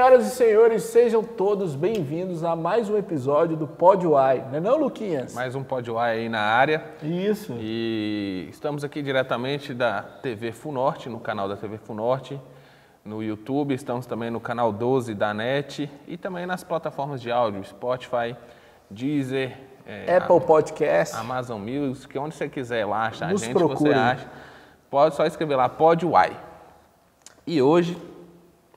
Senhoras e senhores, sejam todos bem-vindos a mais um episódio do Pod Uai. Não é não, Luquinhas? Mais um Pod Uai aí na área. Isso. E estamos aqui diretamente da TV Funorte, no canal da TV Funorte, no YouTube, estamos também no canal 12 da NET e também nas plataformas de áudio, Spotify, Deezer, é, Apple Podcast, Amazon Music, onde você quiser lá achar Nos a gente, procure. você acha. Pode só escrever lá, Pod Uai. E hoje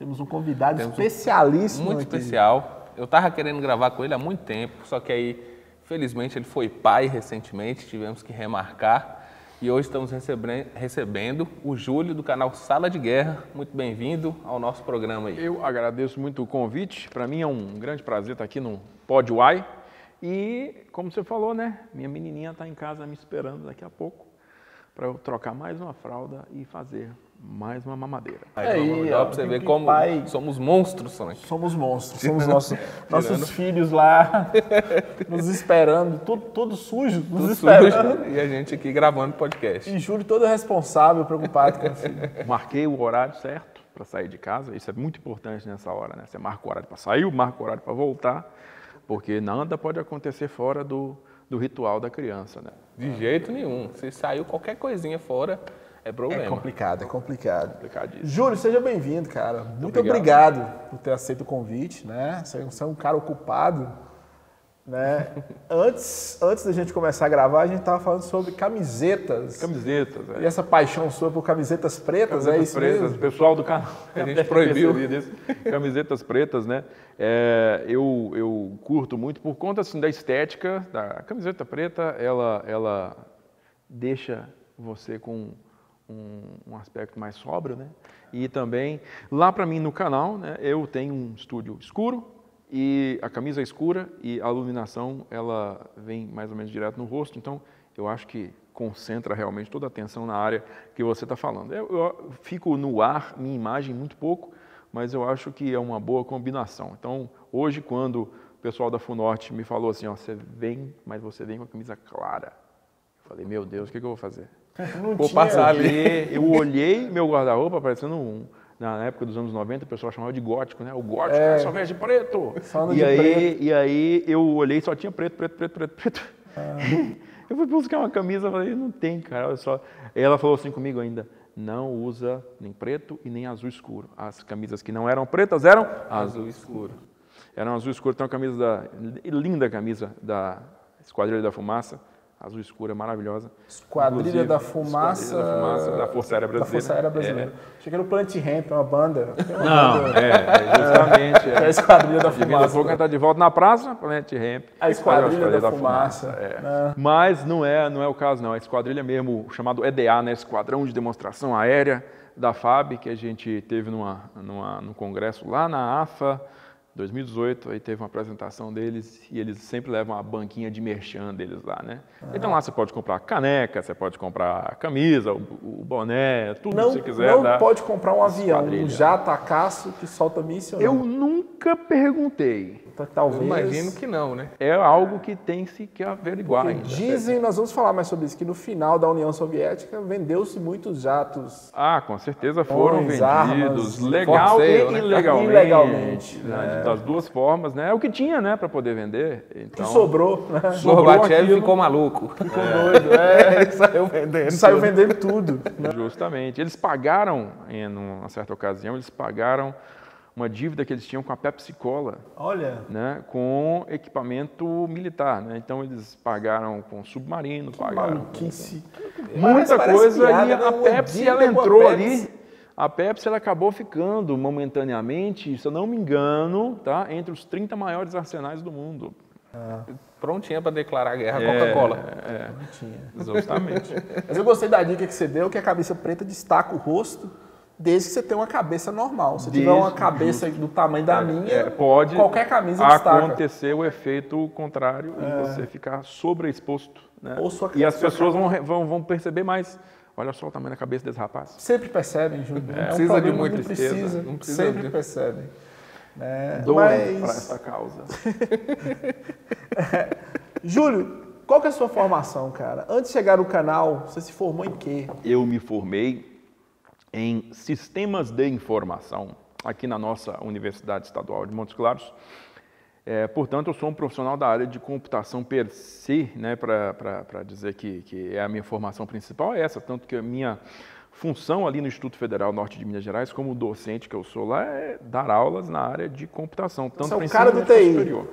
temos um convidado Temos um- especialíssimo muito aqui. especial. Eu tava querendo gravar com ele há muito tempo, só que aí, felizmente, ele foi pai recentemente, tivemos que remarcar. E hoje estamos recebendo, recebendo o Júlio do canal Sala de Guerra. Muito bem-vindo ao nosso programa aí. Eu agradeço muito o convite. Para mim é um grande prazer estar aqui no Pod Uai. E, como você falou, né? Minha menininha está em casa me esperando daqui a pouco para eu trocar mais uma fralda e fazer mais uma mamadeira. Aí, Aí, vamos ó, lá pra você ver como pai- somos monstros, né? Somos monstros, somos nossos, nossos filhos lá nos esperando, tudo, tudo sujo, nos Tudo esperando. sujo. E a gente aqui gravando podcast. E Júlio todo responsável, preocupado com o filho. Marquei o horário certo para sair de casa. Isso é muito importante nessa hora, né? Você marca o horário para sair, marca o horário para voltar, porque nada pode acontecer fora do, do ritual da criança, né? De jeito nenhum. Se saiu qualquer coisinha fora, é É problema. complicado, é complicado. Complicadíssimo. Júlio, seja bem-vindo, cara. Muito obrigado. obrigado. por ter aceito o convite, né? Você é um cara ocupado, né? antes, antes da gente começar a gravar, a gente estava falando sobre camisetas. Camisetas, é. E essa paixão sua por camisetas pretas, é Camisetas isso pretas, mesmo? pessoal do canal. A gente proibiu. Camisetas pretas, né? É, eu, eu curto muito por conta assim, da estética. Da a camiseta preta, ela, ela deixa você com um, um aspecto mais sóbrio, né? E também, lá para mim no canal, né, eu tenho um estúdio escuro e a camisa é escura e a iluminação ela vem mais ou menos direto no rosto, então eu acho que concentra realmente toda a atenção na área que você está falando. Eu, eu fico no ar, minha imagem muito pouco, mas eu acho que é uma boa combinação. Então, hoje, quando o pessoal da Funorte me falou assim, ó, você vem, mas você vem com a camisa clara. Eu falei, meu Deus, o que, que eu vou fazer? Não Vou passar ali. Eu olhei meu guarda-roupa parecendo um. Na época dos anos 90, o pessoal chamava de gótico, né? O gótico É. é. só veste preto. Só e, de aí, preto. e aí eu olhei só tinha preto, preto, preto, preto, preto. Ah. Eu fui buscar uma camisa, falei, não tem, cara, olha só. Ela falou assim comigo ainda, não usa nem preto e nem azul escuro. As camisas que não eram pretas eram azul escuro. Eram azul escuro, tem uma camisa da, linda camisa da Esquadrilha da Fumaça, azul escura, maravilhosa. Esquadrilha da Fumaça. Esquadrilha da Fumaça, da Força Aérea Da Brasileira. Força Aérea Brasileira. Achei que era o Plant Ramp, uma banda. Uma Não, banda. é, é justamente. É a É. Esquadrilha da Fumaça. pouco a gente tá de volta na praça, Planet Ramp. A Esquadrilha Faz da Fumaça. é. Ah. Mas não é, não é o caso, não. A esquadrilha mesmo, chamado EDA, né? Esquadrão de Demonstração Aérea da FAB, que a gente teve numa, numa, num congresso lá na AFA, 2018, aí teve uma apresentação deles e eles sempre levam a banquinha de merchan deles lá, né? Então lá você pode comprar caneca, você pode comprar camisa, o, o boné, tudo Não, que você quiser. não pode comprar um avião, um esquadrilha. jato a caço que solta míssil. Eu não. nunca perguntei. Então, Talvez. Eu imagino que não, né? É algo que tem se que averiguar ainda. Dizem, nós vamos falar mais sobre isso, que no final da União Soviética vendeu-se muitos jatos. Ah, com certeza foram vendidos, armas, legal forceio, e né? ilegalmente. Ilegalmente, né, Das duas formas, né? É o que tinha, né, para poder vender. Que Então, sobrou, né? Sobrou Gorbachev aquilo. ficou maluco. Ficou doido. É, Ele saiu vendendo. saiu vendendo tudo. Justamente. Eles pagaram, em uma certa ocasião, eles pagaram uma dívida que eles tinham com a Pepsi Cola, Olha, né, com equipamento militar, né? Então eles pagaram com submarino, pagaram maluquice. muita Parece coisa piada, e a né? Uma Pepsi ela com a entrou Pepsi. ali. A Pepsi ela acabou ficando momentaneamente, se eu não me engano, tá, entre os 30 maiores arsenais do mundo. Prontinha para declarar guerra à Coca-Cola. É, Tinha. justamente. Mas eu gostei da dica que você deu, que a cabeça preta destaca o rosto, desde que você tenha uma cabeça normal. Se tiver Desde- uma cabeça do tamanho da minha, É, pode qualquer camisa destaca. acontecer o efeito contrário e você ficar sobreexposto. Né? Ou sua- e as pessoas vão, vão, vão perceber mais. Olha só o tamanho da cabeça desse rapaz. Sempre percebem, Júlio. É, um precisa de problema muita tristeza, precisa, não precisa sempre de- percebem. É, mas, para essa causa. Júlio, qual que é a sua formação, cara? Antes de chegar no canal, você se formou em quê? Eu me formei em sistemas de informação aqui na nossa Universidade Estadual de Montes Claros. É, portanto, eu sou um profissional da área de computação per se, né, para dizer que, que é a minha formação principal é essa, tanto que a minha função ali no Instituto Federal Norte de Minas Gerais, como docente que eu sou lá, é dar aulas na área de computação, tanto Você é o para cara do TI. superior.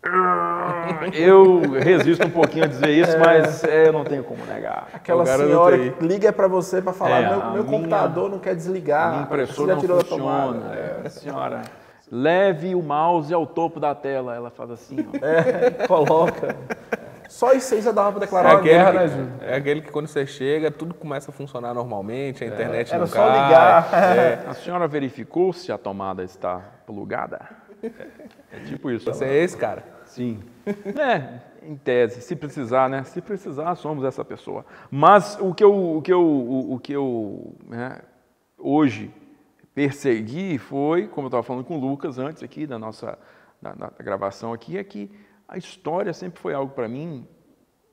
Eu resisto um pouquinho a dizer isso, mas é, eu não tenho como negar. Aquela senhora que liga para você para falar, É, meu, meu minha- computador não quer desligar. Minha impressora não funciona. É, senhora, leve o mouse ao topo da tela. Ela faz assim, ó. É, coloca. Só isso aí já dava para declarar É uma guerra, né, aquele, Júlio? que, é aquele que quando você chega, tudo começa a funcionar normalmente, a internet Era não só cai. ligar. É, A senhora verificou se a tomada está plugada? É tipo isso. você é esse cara. Sim. É, em tese, se precisar, né? Se precisar, somos essa pessoa. Mas o que eu, o que eu, o, o que eu né, hoje persegui foi, como eu estava falando com o Lucas antes aqui da nossa da, da gravação aqui, é que a história sempre foi algo para mim,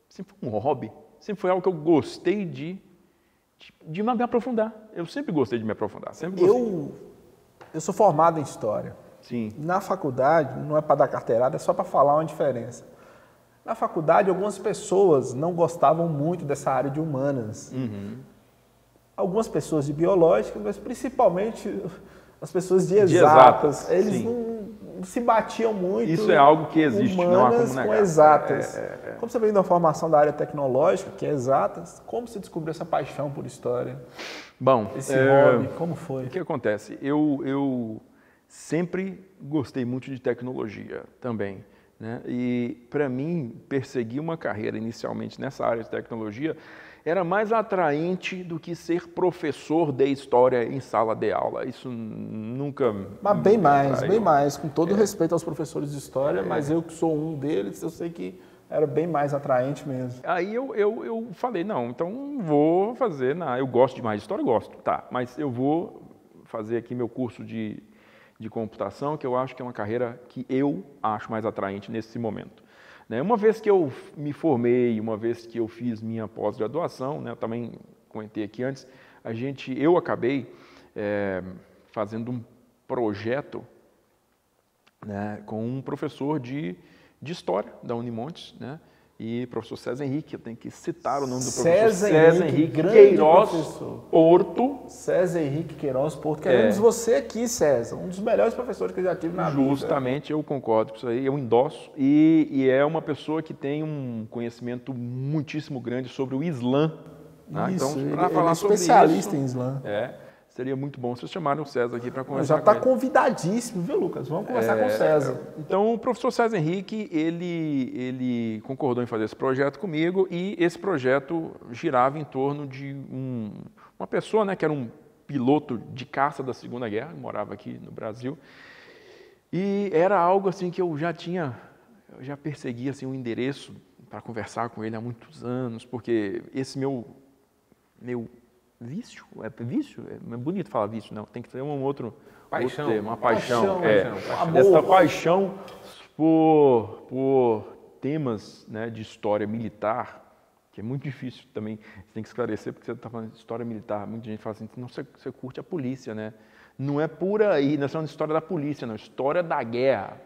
sempre foi um hobby, sempre foi algo que eu gostei de, de, de me aprofundar. Eu sempre gostei de me aprofundar, sempre gostei. Eu, eu sou formado em História. Sim. Na faculdade, não é para dar carteirada, é só para falar uma diferença. Na faculdade, algumas pessoas não gostavam muito dessa área de humanas. Uhum. Algumas pessoas de biológicas, mas principalmente as pessoas de De exatas. exatas, Eles sim. não, se batiam muito. Isso é algo que existe, não há como negar. com exatas. É, é, é. Como você vem da formação da área tecnológica, que é exatas, como você descobriu essa paixão por história? Bom, Esse é, hobby, como foi? O que acontece? Eu, eu sempre gostei muito de tecnologia também. Né? E, para mim, perseguir uma carreira inicialmente nessa área de tecnologia era mais atraente do que ser professor de história em sala de aula. Isso nunca. Mas bem mais, bem mais. Com É. todo respeito aos professores de história, mas eu que sou um deles, eu sei que era bem mais atraente mesmo. Aí eu, eu, eu falei, não, então vou fazer, na, eu gosto demais de história, gosto, tá, mas eu vou fazer aqui meu curso de, de computação, que eu acho que é uma carreira que eu acho mais atraente nesse momento. Né? Uma vez que eu me formei, uma vez que eu fiz minha pós-graduação, né, também comentei aqui antes, a gente, eu acabei eh, fazendo um projeto né, com um professor de, de história da Unimontes, né? E professor César Henrique, eu tenho que citar o nome do professor César Henrique, Henrique Queiroz professor. Porto, César Henrique Queiroz Porto, queremos É. você aqui, César, um dos melhores professores que eu já tive na vida. justamente eu concordo com isso aí, eu endosso, e, e é uma pessoa que tem um conhecimento muitíssimo grande sobre o Islã. né? Isso, então, ele, para ele falar é sobre especialista em Islã. é, seria muito bom vocês chamarem o César aqui para conversar já está convidadíssimo, viu, Lucas? Vamos conversar com o César. Então, o professor César Henrique, ele, ele concordou em fazer esse projeto comigo e esse projeto girava em torno de um- uma pessoa, né, que era um piloto de caça da Segunda Guerra, morava aqui no Brasil, e era algo assim que eu já tinha, eu já perseguia assim um endereço para conversar com ele há muitos anos, porque esse meu meu vício, é vício, é bonito falar vício, não, tem que ter um outro Paixão. outro termo, uma paixão, Paixão, é, paixão, paixão. essa paixão por, por temas né, de história militar, que é muito difícil também, você tem que esclarecer, porque você está falando de história militar, muita gente fala assim, não, você, você curte a polícia, né? Não é por aí, não é só uma história da polícia, não, história da guerra,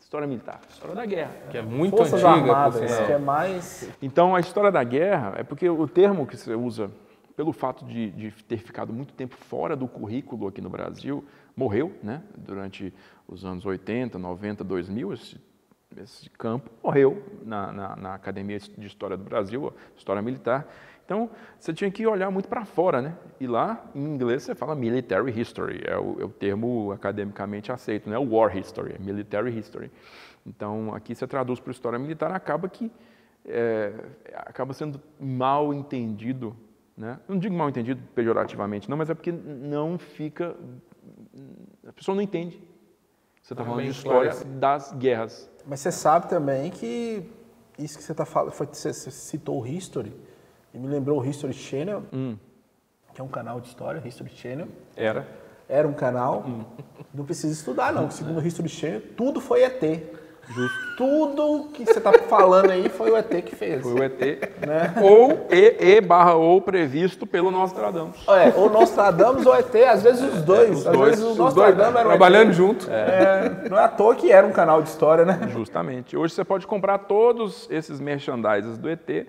história militar, história da guerra. Que é muito Forças antiga, Armadas, que é mais... Então, a história da guerra é porque o termo que você usa, pelo fato de, de ter ficado muito tempo fora do currículo aqui no Brasil, morreu, né? Durante os anos 80, 90, 2000, esse, esse campo morreu na, na, na Academia de História do Brasil, História Militar. Então, você tinha que olhar muito para fora, né? E lá, em inglês, você fala military history, é o, é o termo academicamente aceito, não é war history, é military history. Então, aqui você traduz para história militar, acaba que é, acaba sendo mal entendido, né? Não digo mal entendido pejorativamente, não, mas é porque não fica, a pessoa não entende. Você está Ah, falando de história esclarecido. das guerras. Mas você sabe também que isso que você está falando, foi, você, você citou o History, e me lembrou o History Channel, Hum. que é um canal de história, History Channel. Era. Era um canal, Hum. não precisa estudar não, segundo o History Channel, tudo foi ET. Tudo que você tá falando aí foi o ET que fez. Foi o ET. Ou E, e barra ou previsto pelo Nostradamus. É, ou Nostradamus ou ET, às vezes os dois. os às dois, vezes o os Nostradamus era o Trabalhando ET. junto. É, não é à toa que era um canal de história, né? Justamente. Hoje você pode comprar todos esses merchandises do ET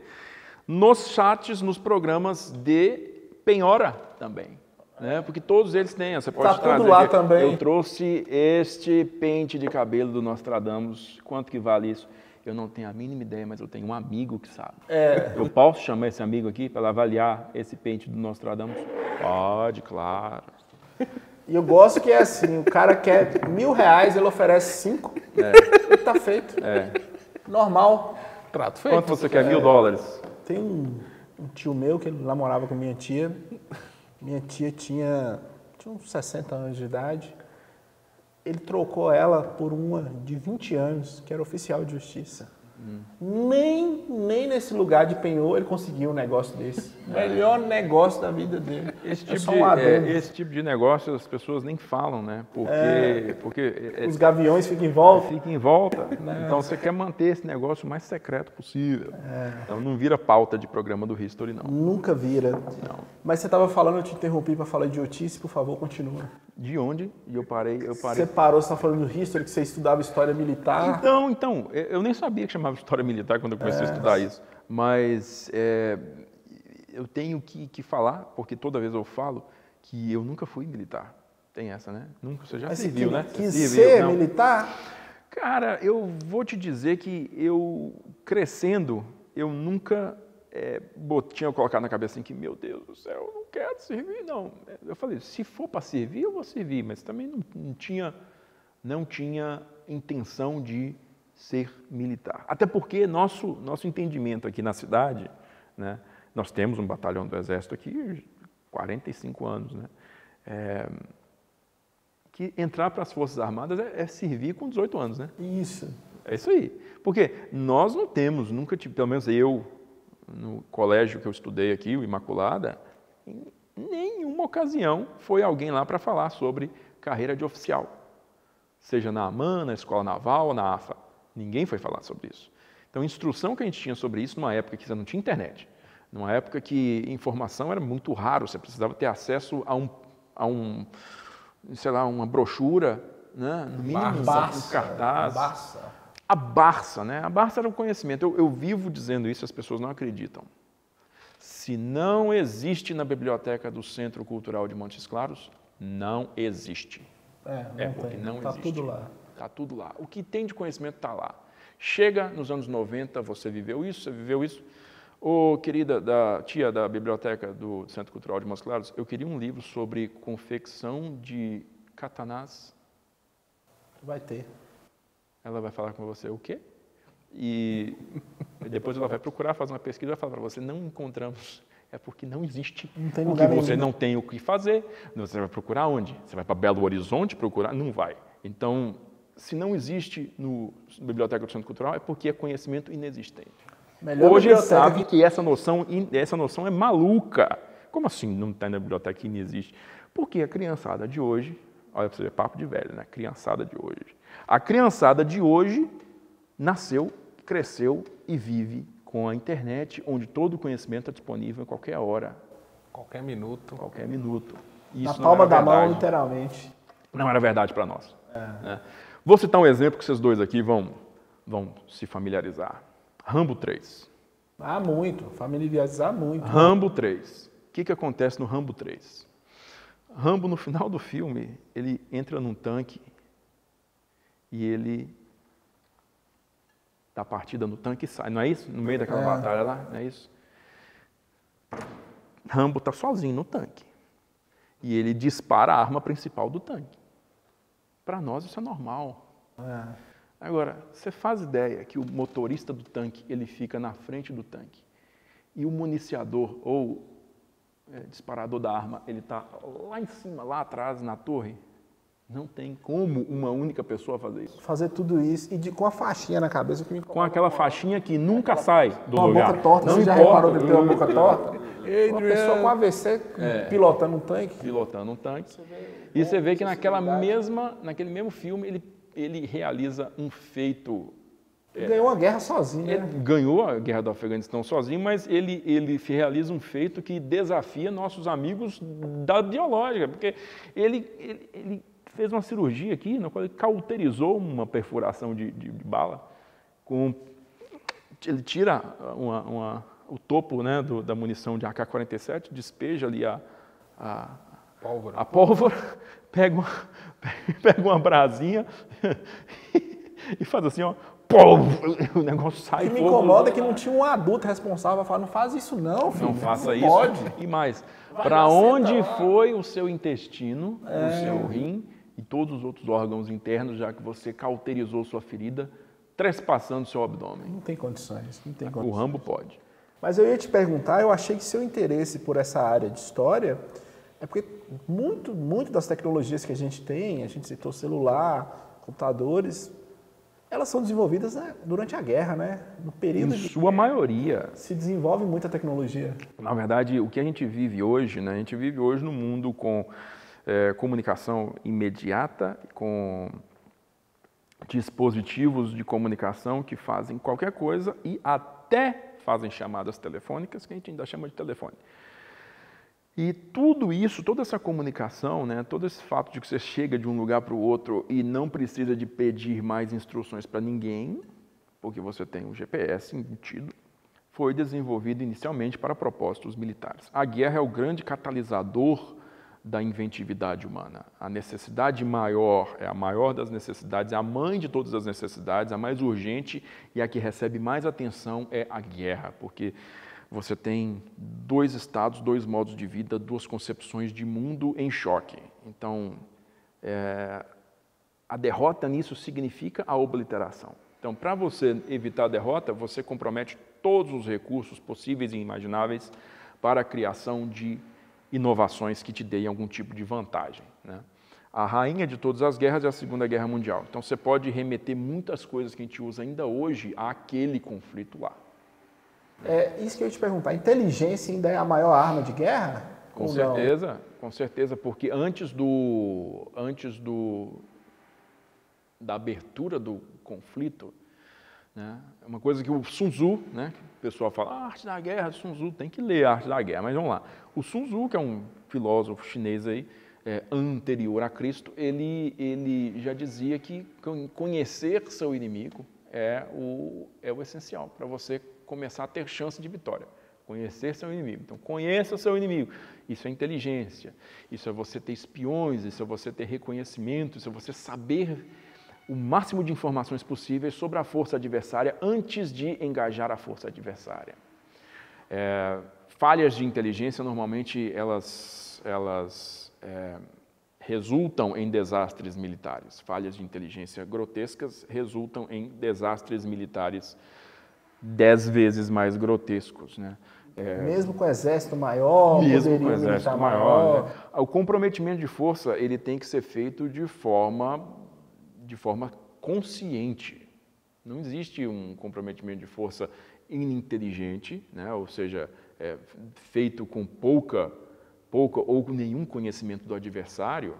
nos chats, nos programas de penhora também. Né? Porque todos eles têm. Você pode Tá tudo trazer lá aqui. também. Eu trouxe este pente de cabelo do Nostradamus. Quanto que vale isso? Eu não tenho a mínima ideia, mas eu tenho um amigo que sabe. É. Eu posso chamar esse amigo aqui para avaliar esse pente do Nostradamus? Pode, claro. E eu gosto que é assim, o cara quer mil reais, ele oferece cinco, e tá feito. É. Normal. Trato feito. Quanto você quer? Mil dólares. Tem um, um tio meu que ele namorava com minha tia. Minha tia tinha, tinha uns 60 anos de idade. Ele trocou ela por uma de 20 anos, que era oficial de justiça. Nem, nem nesse lugar de penhor ele conseguiu um negócio desse. Melhor negócio da vida dele. Esse É tipo, de, um é, adendo. esse tipo de negócio as pessoas nem falam, né? Porque, porque é- Os gaviões ficam em volta. fica em volta. Então você quer manter esse negócio o mais secreto possível. Então não vira pauta de programa do History, não. Nunca vira. Mas você estava falando, eu te interrompi para falar de idiotice, por favor, continua. De onde? E eu parei, eu parei. Você parou, você estava falando do history, que você estudava história militar. Então, então, eu nem sabia que chamava história militar quando eu comecei a estudar isso. Mas é, eu tenho que, que falar, porque toda vez eu falo, que eu nunca fui militar. Tem essa, né? Nunca, você já Mas você né? quis ser militar? Cara, eu vou te dizer que eu, crescendo, eu nunca é, tinha colocado na cabeça assim que, meu Deus do céu, eu não quero servir, não. Eu falei, se for para servir, eu vou servir, mas também não, não tinha, não tinha intenção de ser militar. Até porque nosso, nosso entendimento aqui na cidade, né, nós temos um batalhão do Exército aqui, 45 anos, né? É, que entrar para as Forças Armadas é, é servir com 18 anos, né? Isso. É isso aí. Porque nós não temos, nunca tive, pelo menos eu, no colégio que eu estudei aqui, o Imaculada, em nenhuma ocasião foi alguém lá para falar sobre carreira de oficial. Seja na AMAN, na Escola Naval ou na AFA. Ninguém foi falar sobre isso. Então, a instrução que a gente tinha sobre isso numa época que você não tinha internet, numa época que informação era muito raro, você precisava ter acesso a um, a um sei lá, uma brochura, né? no mínimo um cartaz. Barça. A Barça, né? A Barça era o conhecimento. Eu, eu vivo dizendo isso, as pessoas não acreditam. Se não existe na biblioteca do Centro Cultural de Montes Claros, não existe. É, não É, porque tem. não tá existe. tudo lá. Está tudo lá. O que tem de conhecimento está lá. Chega nos anos 90, você viveu isso, você viveu isso. Ô, querida da tia da biblioteca do Centro Cultural de Montes Claros, eu queria um livro sobre confecção de katanás. Vai ter. Ela vai falar com você o quê? E depois ela vai procurar fazer uma pesquisa e vai falar para você, não encontramos. É porque não existe. Não tem lugar você não tem o que fazer. Você vai procurar onde? Você vai para Belo Horizonte procurar? Não vai. Então, se não existe no na Biblioteca do Centro Cultural, é porque é conhecimento inexistente. Melhor Hoje biblioteca sabe que essa noção, essa noção é maluca. Como assim não está na biblioteca e não existe? Porque a criançada de hoje, olha para você ver, papo de velho, né? Criançada de hoje. A criançada de hoje nasceu, cresceu e vive com a internet, onde todo o conhecimento é disponível em qualquer hora, Qualquer minuto. qualquer minuto. Na isso não palma da mão, verdade. literalmente. Não era verdade para nós. né? Vou citar um exemplo que vocês dois aqui vão, vão se familiarizar. Rambo 3. Ah, muito. Familiarizar muito. Rambo 3. O que, que acontece no Rambo 3? Rambo, no final do filme, ele entra num tanque e ele dá partida no tanque e sai. Não é isso? No meio daquela É. batalha lá, não é isso? Rambo está sozinho no tanque. E ele dispara a arma principal do tanque. Para nós isso é normal. É. Agora, você faz ideia que o motorista do tanque ele fica na frente do tanque e o municiador ou é, disparador da arma ele está lá em cima, lá atrás na torre? Não tem como uma única pessoa fazer isso. Fazer tudo isso e de, com a faixinha na cabeça que me Com aquela faixinha que nunca sai do Com a lugar. boca torta, Não você já importa. reparou que ele tem uma boca torta? Uma pessoa com AVC pilotando um tanque. pilotando um tanque. E você vê que naquela mesma, naquele mesmo filme ele ele realiza um feito Ele ganhou uma guerra sozinho, ele né? ganhou a guerra do Afeganistão sozinho, mas ele, ele realiza um feito que desafia nossos amigos da biológica, porque ele, ele, ele fez uma cirurgia aqui, na qual ele cauterizou uma perfuração de, de- de bala. Com, ele tira uma- uma- o topo né, do- da munição de AK-47, despeja ali a, a, Pólvora. a pólvora, pega uma, pega uma brasinha e faz assim, ó, pô, o negócio O sai que me incomoda é que não tinha um adulto responsável para falar, não faz isso não, filho. Não faça isso. Pode. E mais, para onde foi o seu intestino, É. o seu rim e todos os outros órgãos internos, já que você cauterizou sua ferida, trespassando seu abdômen? Não tem condições, não tem O condições. Rambo pode. Mas eu ia te perguntar, eu achei que seu interesse por essa área de história é porque muito, muito das tecnologias que a gente tem, a gente citou celular, computadores, elas são desenvolvidas né, durante a guerra, né? No Em período de sua maioria, se desenvolve muita tecnologia. Na verdade, o que a gente vive hoje, né, a gente vive hoje num mundo com eh, comunicação imediata, com dispositivos de comunicação que fazem qualquer coisa e até fazem chamadas telefônicas, que a gente ainda chama de telefone. E tudo isso, toda essa comunicação, né, todo esse fato de que você chega de um lugar para o outro e não precisa de pedir mais instruções para ninguém, porque você tem um GPS embutido, foi desenvolvido inicialmente para propósitos militares. A guerra é o grande catalisador da inventividade humana. A necessidade maior é a maior das necessidades, é a mãe de todas as necessidades, a mais urgente e a que recebe mais atenção é a guerra, porque você tem dois estados, dois modos de vida, duas concepções de mundo em choque. Então, é, a derrota nisso significa a obliteração. Então, para você evitar a derrota, você compromete todos os recursos possíveis e imagináveis para a criação de inovações que te deem algum tipo de vantagem. né? A rainha de todas as guerras é a Segunda Guerra Mundial. Então, você pode remeter muitas coisas que a gente usa ainda hoje àquele conflito lá. É isso que eu ia te perguntar. A inteligência ainda é a maior arma de guerra? Com Ou não? certeza, com certeza, porque antes do antes do da abertura do conflito, né, é uma coisa que o Sun Tzu, né, o pessoal fala, a arte da guerra, Sun Tzu, tem que ler a arte da guerra, mas vamos lá. O Sun Tzu, que é um filósofo chinês aí, é, anterior a Cristo, ele, ele já dizia que con- conhecer seu inimigo é o, é o essencial para você começar a ter chance de vitória. Conhecer seu inimigo. Então, conheça seu inimigo. Isso é inteligência. Isso é você ter espiões, isso é você ter reconhecimento, isso é você saber o máximo de informações possíveis sobre a força adversária antes de engajar a força adversária. É, falhas de inteligência normalmente elas, elas é, resultam em desastres militares. Falhas de inteligência grotescas resultam em desastres militares dez vezes mais grotescos, né? É, Mesmo com exército maior, mesmo com o exército militar maior, né? o comprometimento de força ele tem que ser feito de forma de forma consciente. Não existe um comprometimento de força ininteligente, né? ou seja, é, feito com pouca, pouca ou com nenhum conhecimento do adversário,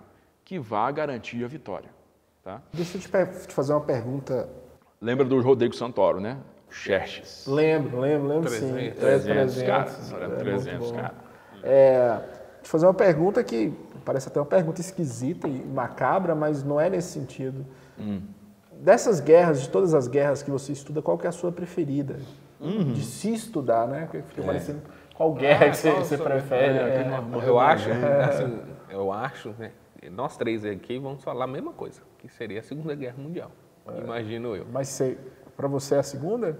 que vá garantir a vitória. Tá? Deixa eu te, te fazer uma pergunta. Lembra do Rodrigo Santoro, né? Xerxes. Lembro, lembro, lembro sim. 300, 300, cara. É, Era muito 300, bom. cara. É, te fazer uma pergunta que parece até uma pergunta esquisita e macabra, mas não é nesse sentido. Hum. Dessas guerras, de todas as guerras que você estuda, qual que é a sua preferida? Uhum. De se estudar, né? Porque É. Fica parecendo qual guerra Ah, que você, você prefere. É, é. Eu acho, assim, eu acho, né? Nós três aqui vamos falar a mesma coisa, que seria a Segunda Guerra Mundial. Imagino eu. Mas você, para você é a segunda?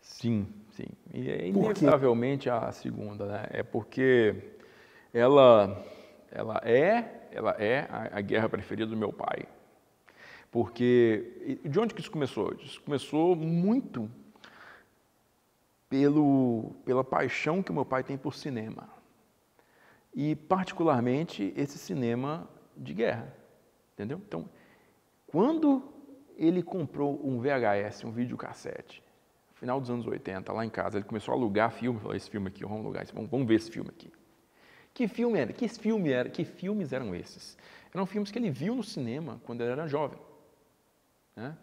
Sim, sim. E é inevitavelmente a segunda, né? É porque ela, ela é, ela é a, a guerra preferida do meu pai. Porque de onde que isso começou? Isso começou muito pelo, pela paixão que o meu pai tem por cinema. E particularmente esse cinema de guerra, entendeu? Então, quando ele comprou um VHS, um videocassete, no final dos anos 80, lá em casa, ele começou a alugar filme, falou, esse filme aqui, vamos alugar, esse, vamos, vamos ver esse filme aqui. Que filme era? Que filme era? Que filmes eram esses? Eram filmes que ele viu no cinema quando ele era jovem. né?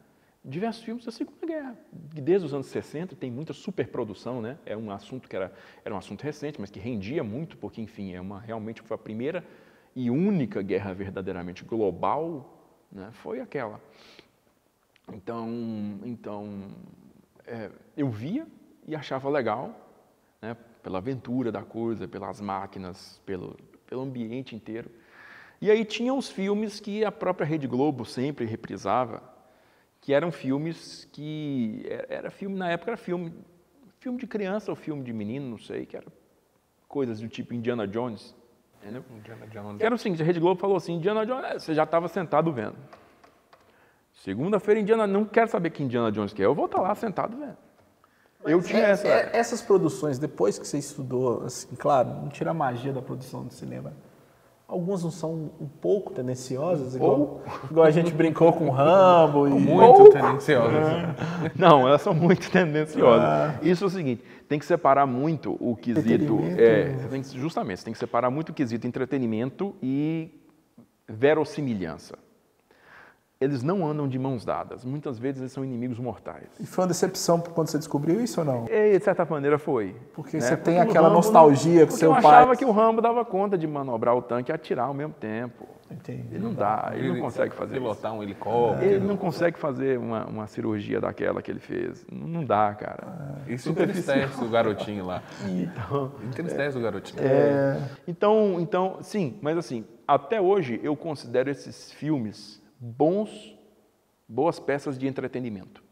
diversos filmes da Segunda Guerra. Desde os anos 60 tem muita superprodução, né? É um assunto que era, era um assunto recente, mas que rendia muito, porque, enfim, é uma, realmente foi a primeira e única guerra verdadeiramente global, né? Foi aquela. Então, então é, eu via e achava legal, né? Pela aventura da coisa, pelas máquinas, pelo, pelo ambiente inteiro. E aí tinha os filmes que a própria Rede Globo sempre reprisava, que eram filmes que era filme na época era filme filme de criança ou filme de menino, não sei, que era coisas do tipo Indiana Jones, entendeu? Indiana Jones. Que era o seguinte, a Rede Globo falou assim, Indiana Jones, você já estava sentado vendo. Segunda-feira, Indiana, não quero saber que Indiana Jones que é, eu vou estar lá sentado vendo. eu tinha É- essa... é- essas produções, depois que você estudou, assim, claro, não tira a magia da produção do cinema. Algumas não são um pouco tendenciosas, igual, igual a gente brincou com o Rambo e Muito tendencioso. Não, elas são muito tendenciosas. Isso é o seguinte, tem que separar muito o quesito. É, justamente, você tem que separar muito o quesito entretenimento e verossimilhança. Eles não andam de mãos dadas. Muitas vezes eles são inimigos mortais. E foi uma decepção quando você descobriu isso ou não? E, de certa maneira, foi. Porque né? você tem o aquela Rambo nostalgia com porque seu eu pai. achava que o Rambo dava conta de manobrar o tanque e atirar ao mesmo tempo. Entendi. Ele não dá, ele não consegue fazer isso. Pilotar um helicóptero. Ele não consegue fazer uma, uma cirurgia daquela que ele fez. Não não dá, cara. Isso entristece o garotinho lá. Então, Entristece o garotinho. então, então, sim, mas assim, até hoje eu considero esses filmes bons, boas peças de entretenimento.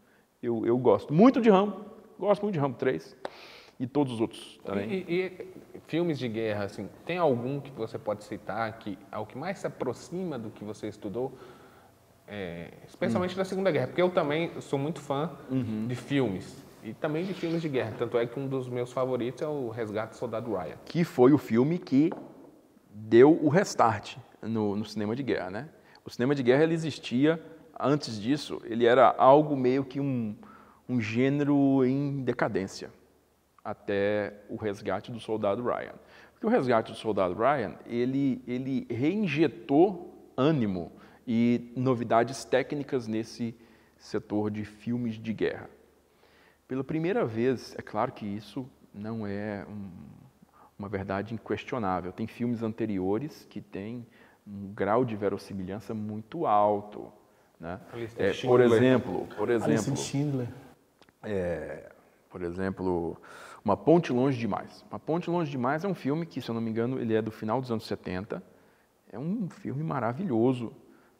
Eu, eu gosto muito de Rambo, gosto muito de Rambo 3 e todos os outros também. E, e filmes de guerra, assim, tem algum que você pode citar que é o que mais se aproxima do que você estudou? É, especialmente da Segunda Guerra, porque eu também sou muito fã de filmes e também de filmes de guerra. Tanto é que um dos meus favoritos é o Resgate do Soldado Ryan. que foi o filme que deu o restart no, no cinema de guerra, né? O cinema de guerra ele existia antes disso, ele era algo meio que um, um gênero em decadência até o resgate do soldado Ryan. Porque o resgate do soldado Ryan ele ele reinjetou ânimo e novidades técnicas nesse setor de filmes de guerra. Pela primeira vez, é claro que isso não é um, uma verdade inquestionável. Tem filmes anteriores que têm um grau de verossimilhança muito alto. Né? A É, por exemplo, por exemplo, é, por exemplo, Uma Ponte Longe Demais. Uma Ponte Longe Demais é um filme que, se eu não me engano, ele é do final dos anos 70. É um filme maravilhoso.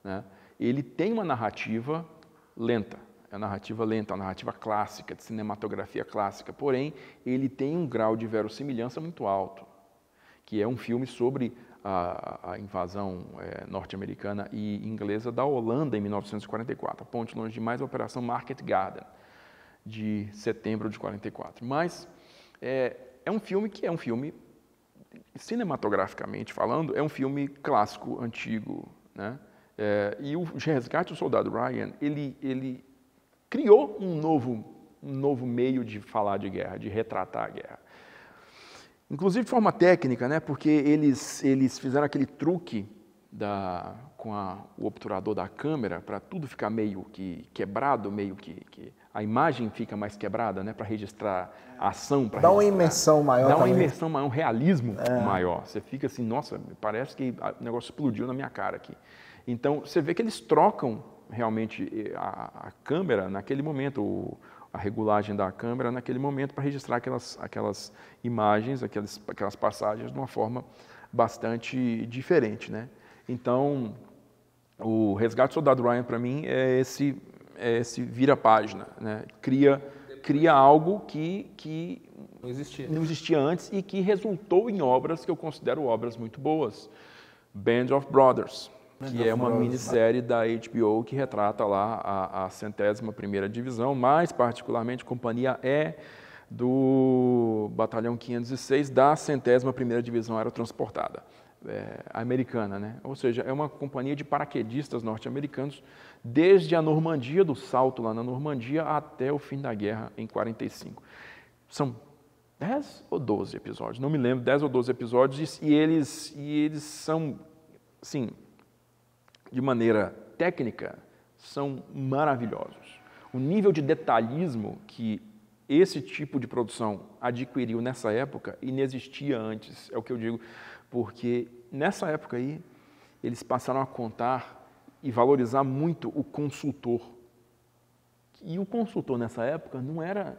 Né? Ele tem uma narrativa lenta. É uma narrativa lenta, uma narrativa clássica, de cinematografia clássica. Porém, ele tem um grau de verossimilhança muito alto, que é um filme sobre a, a invasão eh, norte-americana e inglesa da Holanda em 1944. A Ponte Longe Demais, a Operação Market Garden, de setembro de 44. Mas é, é um filme que é um filme, cinematograficamente falando, é um filme clássico, antigo. Né? É, e o Resgate do Soldado Ryan, ele, ele criou um novo, um novo meio de falar de guerra, de retratar a guerra. Inclusive de forma técnica, né? porque eles, eles fizeram aquele truque da, com a, o obturador da câmera para tudo ficar meio que quebrado, meio que, que a imagem fica mais quebrada, né? para registrar a ação. Dá uma imersão maior Dá uma também. imersão maior, um realismo maior. Você fica assim, nossa, parece que o negócio explodiu na minha cara aqui. Então, você vê que eles trocam realmente eh, a, a câmera naquele momento, o- a regulagem da câmera naquele momento para registrar aquelas, aquelas imagens, aquelas, aquelas passagens de uma forma bastante diferente, né? Então, o Resgate do Soldado Ryan, para mim, é esse, é esse vira-página, né? Cria, cria algo que, que Não existia. não existia antes e que resultou em obras que eu considero obras muito boas. Band of Brothers, que é uma minissérie da HBO que retrata lá a, a centésima primeira divisão, mais particularmente Companhia E do Batalhão 506 da centésima primeira divisão aerotransportada é, americana, né? Ou seja, é uma companhia de paraquedistas norte-americanos desde a Normandia, do salto lá na Normandia, até o fim da guerra em 45. São 10 ou 12 episódios, não me lembro, 10 ou 12 episódios, e eles, e eles são, assim, de maneira técnica, são maravilhosos. O nível de detalhismo que esse tipo de produção adquiriu nessa época inexistia antes, é o que eu digo, porque nessa época aí eles passaram a contar e valorizar muito o consultor. E o consultor nessa época não era,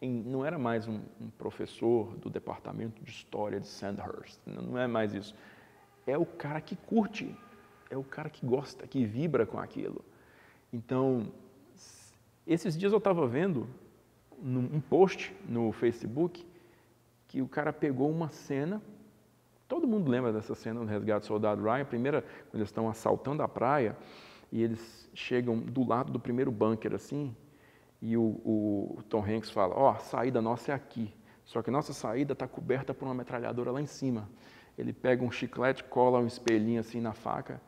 não era mais um, um professor do departamento de história de Sandhurst, não é mais isso. É o cara que curte, é o cara que gosta, que vibra com aquilo. Então, esses dias eu estava vendo um post no Facebook que o cara pegou uma cena Todo mundo lembra dessa cena no Resgate do Soldado Ryan, a primeira, quando eles estão assaltando a praia, e eles chegam do lado do primeiro bunker, assim, e o, o Tom Hanks fala, ó, oh, a saída nossa é aqui, só que nossa saída está coberta por uma metralhadora lá em cima. Ele pega um chiclete, cola um espelhinho assim na faca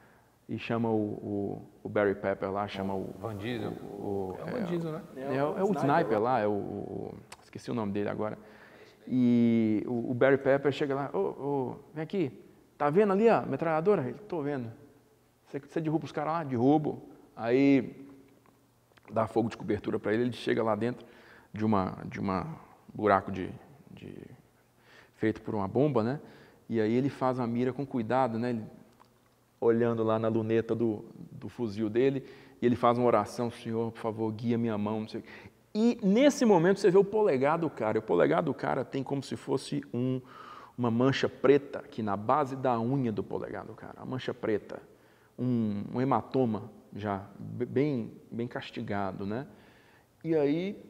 e chama o, o, o Barry Pepper lá, chama o... Van Diesel. O, é o Van Diesel, né? É, é, é o, sniper lá, é o, esqueci o nome dele agora. E o, o Barry Pepper chega lá, ô, oh, oh, vem aqui, tá vendo ali a metralhadora? Ele, tô vendo. Você, você derruba os caras lá? Derrubo. Aí dá fogo de cobertura para ele, ele chega lá dentro de uma de uma buraco de, de, feito por uma bomba, né? E aí ele faz a mira com cuidado, né? Ele, olhando lá na luneta do, do fuzil dele, e ele faz uma oração, Senhor, por favor, guia minha mão, não sei. E nesse momento você vê o polegar do cara. O polegar do cara tem como se fosse um, uma mancha preta aqui na base da unha do polegar do cara. Uma mancha preta, um, um hematoma já bem, bem castigado, né? E aí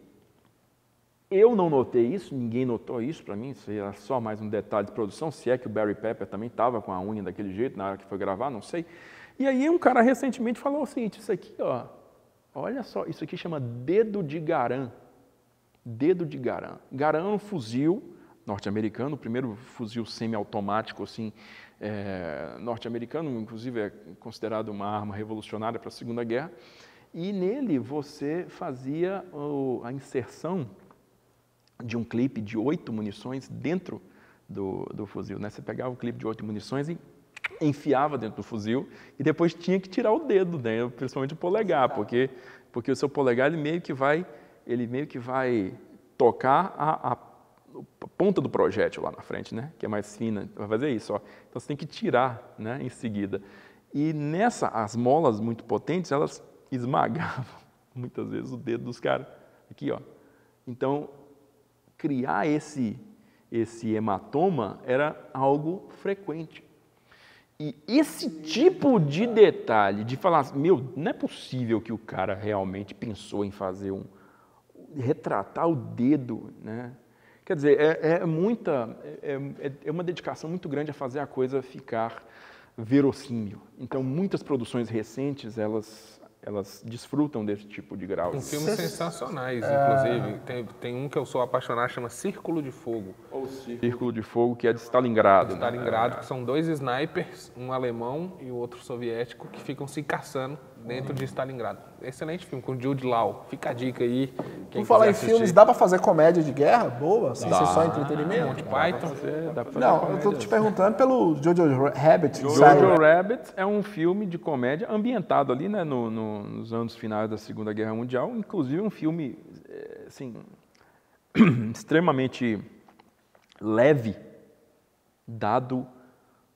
eu não notei isso, ninguém notou isso para mim, isso era só mais um detalhe de produção, se é que o Barry Pepper também estava com a unha daquele jeito na hora que foi gravar, não sei. E aí um cara recentemente falou o seguinte, isso aqui, ó, Olha só, isso aqui chama dedo de garã. Dedo de garã. Garã é um fuzil norte-americano, o primeiro fuzil semiautomático assim, é, norte-americano, inclusive é considerado uma arma revolucionária para a Segunda Guerra. E nele você fazia a inserção de um clipe de oito munições dentro do, do fuzil. Né? Você pegava o clipe de oito munições e enfiava dentro do fuzil e depois tinha que tirar o dedo, né? principalmente o polegar, porque, porque o seu polegar ele meio que vai, ele meio que vai tocar a, a, ponta do projétil lá na frente, né? que é mais fina, vai fazer isso. Ó. Então você tem que tirar né? em seguida. E nessa, as molas muito potentes, elas esmagavam muitas vezes o dedo dos caras. Aqui, ó. Então, criar esse, esse hematoma era algo frequente. E esse tipo de detalhe, de falar, assim, meu, não é possível que o cara realmente pensou em fazer um. retratar o dedo, né? Quer dizer, é, é muita. É, é, é uma dedicação muito grande a fazer a coisa ficar verossímil. Então, muitas produções recentes, elas elas desfrutam desse tipo de grau. Com filmes sensacionais, inclusive. Tem, tem, um que eu sou apaixonado, chama Círculo de Fogo. Ou Círculo de Fogo, que é de Stalingrado. De Stalingrado, né? que são dois snipers, um alemão e o outro soviético, que ficam se caçando dentro de Stalingrado. Excelente filme, com Jude Law. Fica a dica aí. Por falar em assistir. filmes, dá para fazer comédia de guerra boa? Sem ser só entretenimento? Monty Python. Dá pra fazer, Não, eu tô te perguntando pelo Jojo Rabbit. Jojo Silent. Rabbit é um filme de comédia ambientado ali né, no, no, nos anos finais da Segunda Guerra Mundial. Inclusive um filme eh, assim, extremamente leve, dado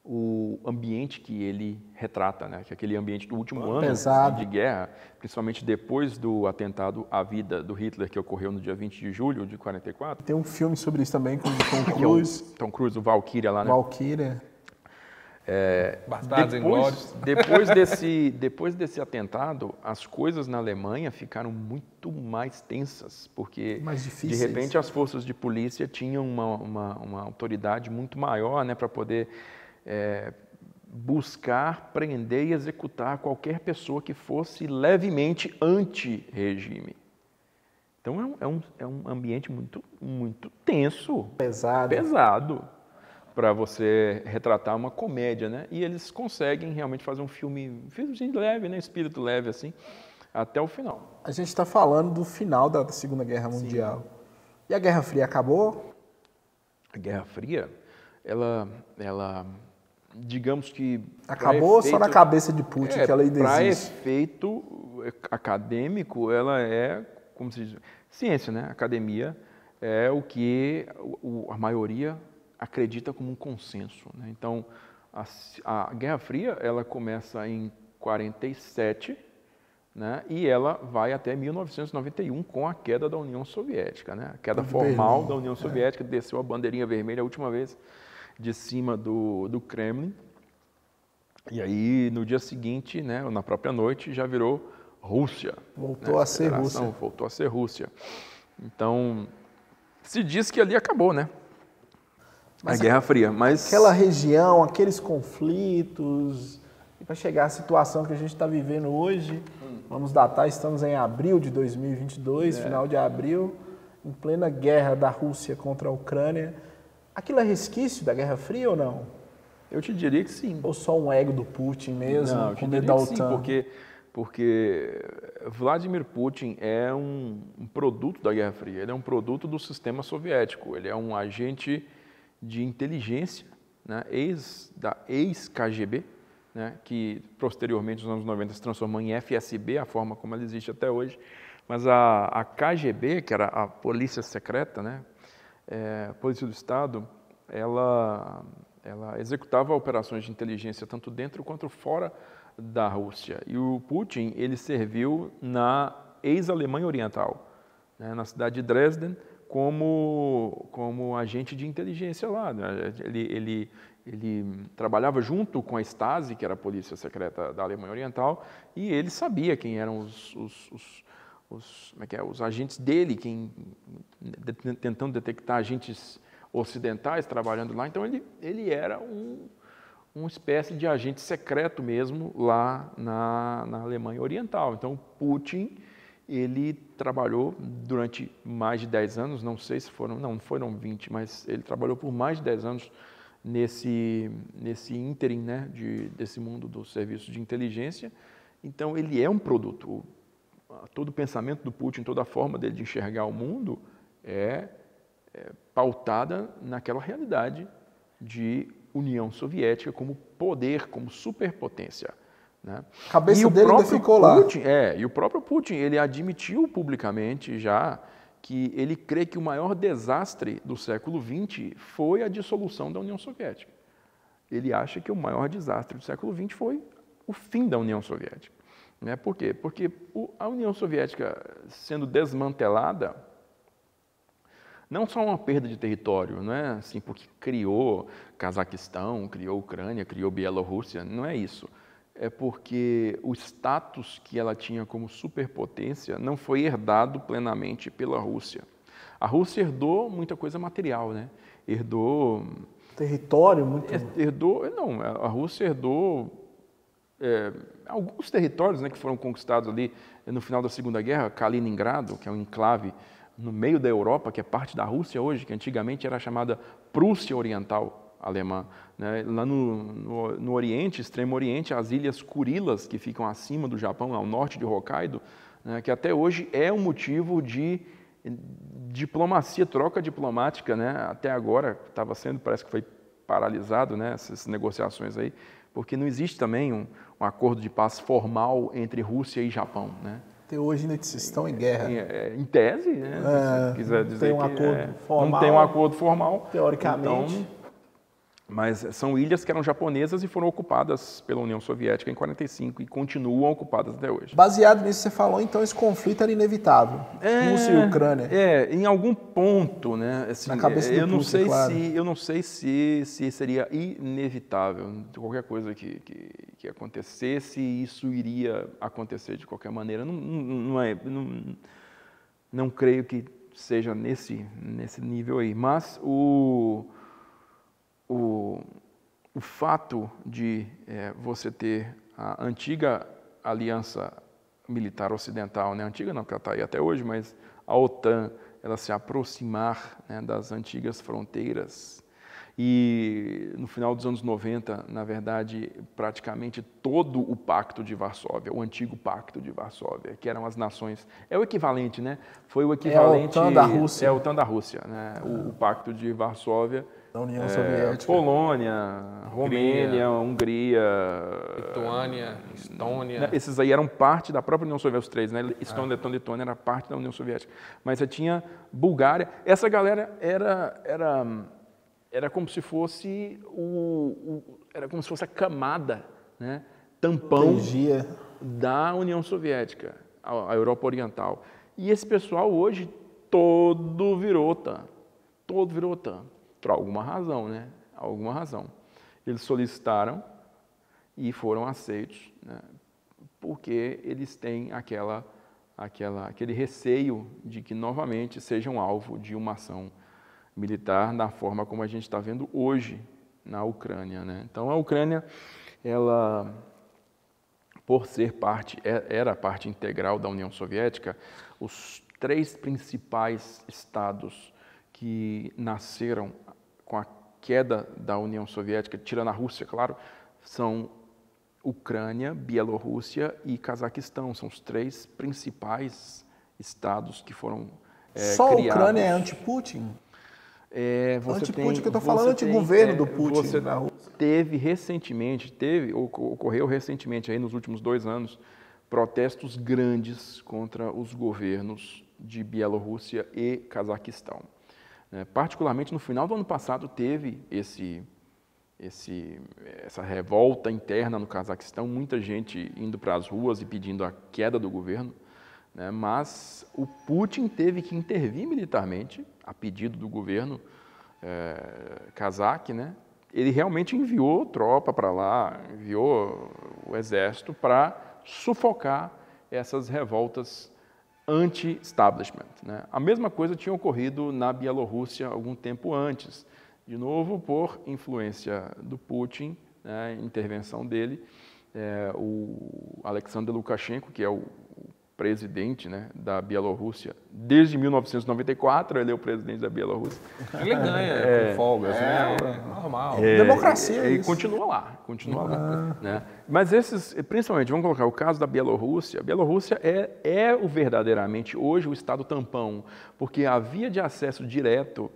o ambiente que ele retrata, né? que é aquele ambiente do último ano Pesado. de guerra, principalmente depois do atentado à vida do Hitler que ocorreu no dia 20 de julho de 44. Tem um filme sobre isso também com o Tom Cruise. É o Tom Cruise, o Valkyria lá, né? Valkyria. É, depois, depois, desse, depois desse atentado, as coisas na Alemanha ficaram muito mais tensas, porque mais de repente as forças de polícia tinham uma, uma, uma autoridade muito maior né, para poder é, buscar, prender e executar qualquer pessoa que fosse levemente anti-regime. Então é um, é um, é um ambiente muito, muito tenso. Pesado. Pesado para você retratar uma comédia, né? E eles conseguem realmente fazer um filme, filme leve, né? Espírito leve assim, até o final. A gente está falando do final da Segunda Guerra Mundial. Sim. E a Guerra Fria acabou? A Guerra Fria, ela, ela digamos que... Acabou só na cabeça de Putin é, que ela ainda Para existe. efeito acadêmico, ela é, como se diz, ciência, né? Academia é o que a maioria acredita como um consenso. Né? Então, a, a Guerra Fria ela começa em 47 né? e ela vai até 1991 com a queda da União Soviética, né? a queda formal da União Soviética, desceu a bandeirinha vermelha a última vez de cima do, do Kremlin. E aí, no dia seguinte, né, na própria noite, já virou Rússia. Voltou né? a ser Rússia. Voltou a ser Rússia. Então, se diz que ali acabou, né? Mas a Guerra Fria. Mas Aquela região, aqueles conflitos, para chegar à situação que a gente está vivendo hoje, vamos datar, estamos em abril de 2022, É. final de abril, em plena guerra da Rússia contra a Ucrânia. Aquilo é resquício da Guerra Fria ou não? eu te diria que sim. Ou só um ego do Putin mesmo, Não, eu te com medo diria da que sim, porque, porque Vladimir Putin é um, um produto da Guerra Fria, ele é um produto do sistema soviético, ele é um agente de inteligência, né, ex, da ex-KGB, né, que posteriormente, nos anos 90, se transformou em FSB, a forma como ela existe até hoje. Mas a, a KGB, que era a polícia secreta, né, é, Polícia do Estado, ela, ela executava operações de inteligência tanto dentro quanto fora da Rússia. E o Putin, ele serviu na ex-Alemanha Oriental, né, na cidade de Dresden, como, como agente de inteligência lá. né. Ele, ele, ele trabalhava junto com a Stasi, que era a polícia secreta da Alemanha Oriental, e ele sabia quem eram os, os, os, os, como é que é, os agentes dele, quem, de- tentando detectar agentes ocidentais trabalhando lá. Então, ele, ele era um, uma espécie de agente secreto mesmo lá na, na Alemanha Oriental. Então, Putin, ele trabalhou durante mais de 10 anos, não sei se foram, não, foram 20, mas ele trabalhou por mais de 10 anos nesse, nesse ínterim né, de, desse mundo dos serviços de inteligência. Então, ele é um produto. Todo o pensamento do Putin, toda a forma dele de enxergar o mundo é é, pautada naquela realidade de União Soviética como poder, como superpotência. Né? A cabeça E o dele próprio ficou lá. Putin, É, e o próprio Putin, ele admitiu publicamente já que ele crê que o maior desastre do século XX foi a dissolução da União Soviética. Ele acha que o maior desastre do século XX foi o fim da União Soviética. Né? Por quê? Porque a União Soviética sendo desmantelada, não só uma perda de território, não é assim porque criou Cazaquistão, criou Ucrânia, criou Bielorrússia, não é isso. É porque o status que ela tinha como superpotência não foi herdado plenamente pela Rússia. A Rússia herdou muita coisa material, né? Herdou Território muito... herdou, não, a Rússia herdou é, alguns territórios né, que foram conquistados ali no final da Segunda Guerra, Kaliningrado, que é um enclave no meio da Europa, que é parte da Rússia hoje, que antigamente era chamada Prússia Oriental Alemã. né? Lá no, no, no Oriente, Extremo Oriente, as ilhas Kurilas, que ficam acima do Japão, ao norte de Hokkaido, né, que até hoje é um motivo de diplomacia, troca diplomática, né? Até agora estava sendo, parece que foi paralisado, né? Essas negociações aí, porque não existe também um, um acordo de paz formal entre Rússia e Japão, né? Até hoje ainda estão em guerra. Em, é, em tese, né? É, se quiser dizer tem um que, acordo é, formal. Não tem um acordo formal. Teoricamente. Então, mas são ilhas que eram japonesas e foram ocupadas pela União Soviética em 45 e continuam ocupadas até hoje. Baseado nisso que você falou, então esse conflito era inevitável. Rússia e Ucrânia. É, em algum ponto, né? assim, Na cabeça do eu não Putin, sei claro. se eu não sei se, se seria inevitável qualquer coisa que, que, que acontecesse, isso iria acontecer de qualquer maneira. Não, não, não é, não, não creio que seja nesse nesse nível aí. Mas o o, o fato de eh, você ter a antiga aliança militar ocidental, né? antiga não, porque ela está aí até hoje, mas a OTAN, ela se aproximar né, das antigas fronteiras E no final dos anos 90, na verdade, praticamente todo o Pacto de Varsóvia, o antigo Pacto de Varsóvia, que eram as nações, é o equivalente, né? Foi o equivalente É o OTAN da Rússia. É o OTAN da Rússia, né? O, o Pacto de Varsóvia. Da União é, Soviética. Polônia, Romênia, Hungria, Lituânia, Estônia. né, Esses aí eram parte da própria União Soviética, os três, né? Estônia, Letônia e Letônia era parte da União Soviética. Mas você tinha Bulgária. Essa galera era, era, era como se fosse o, o- era como se fosse a camada, né? Tampão da União Soviética, a, a Europa Oriental. E esse pessoal hoje todo virou OTAN, todo virou OTAN, por alguma razão, né? Alguma razão. Eles solicitaram e foram aceitos, né? porque eles têm aquela, aquela, aquele receio de que novamente sejam alvo de uma ação militar da forma como a gente está vendo hoje na Ucrânia. Né? Então a Ucrânia, ela por ser parte, é- era parte integral da União Soviética, os três principais estados que nasceram com a queda da União Soviética, tirando a Rússia, claro, são Ucrânia, Bielorrússia e Cazaquistão. São os três principais estados que foram é, Só a criados. Ucrânia é anti-Putin? É, Anti-Putin que eu você falando, tem, anti-governo é, do Putin Você na Rússia. teve recentemente, teve, ocor- ocorreu recentemente aí nos últimos dois anos, protestos grandes contra os governos de Bielorrússia e Cazaquistão. É, particularmente no final do ano passado teve esse, esse, essa revolta interna no Cazaquistão, muita gente indo para as ruas e pedindo a queda do governo, né? mas o Putin teve que intervir militarmente, a pedido do governo eh, cazaque, né? ele realmente enviou tropa para lá, enviou o exército para sufocar essas revoltas anti-establishment. Né? A mesma coisa tinha ocorrido na Bielorrússia algum tempo antes, de novo por influência do Putin, né, intervenção dele, é, o Alexander Lukashenko, que é o presidente né, da Bielorrússia, desde 1994 ele é o presidente da Bielorrússia. Ele ganha com folgas, né? Normal. É, Democracia, e, e isso. continua lá, continua lá. Né? Mas esses, principalmente, vamos colocar o caso da Bielorrússia. A Bielorrússia é, é o verdadeiramente hoje o Estado tampão, porque a via de acesso direto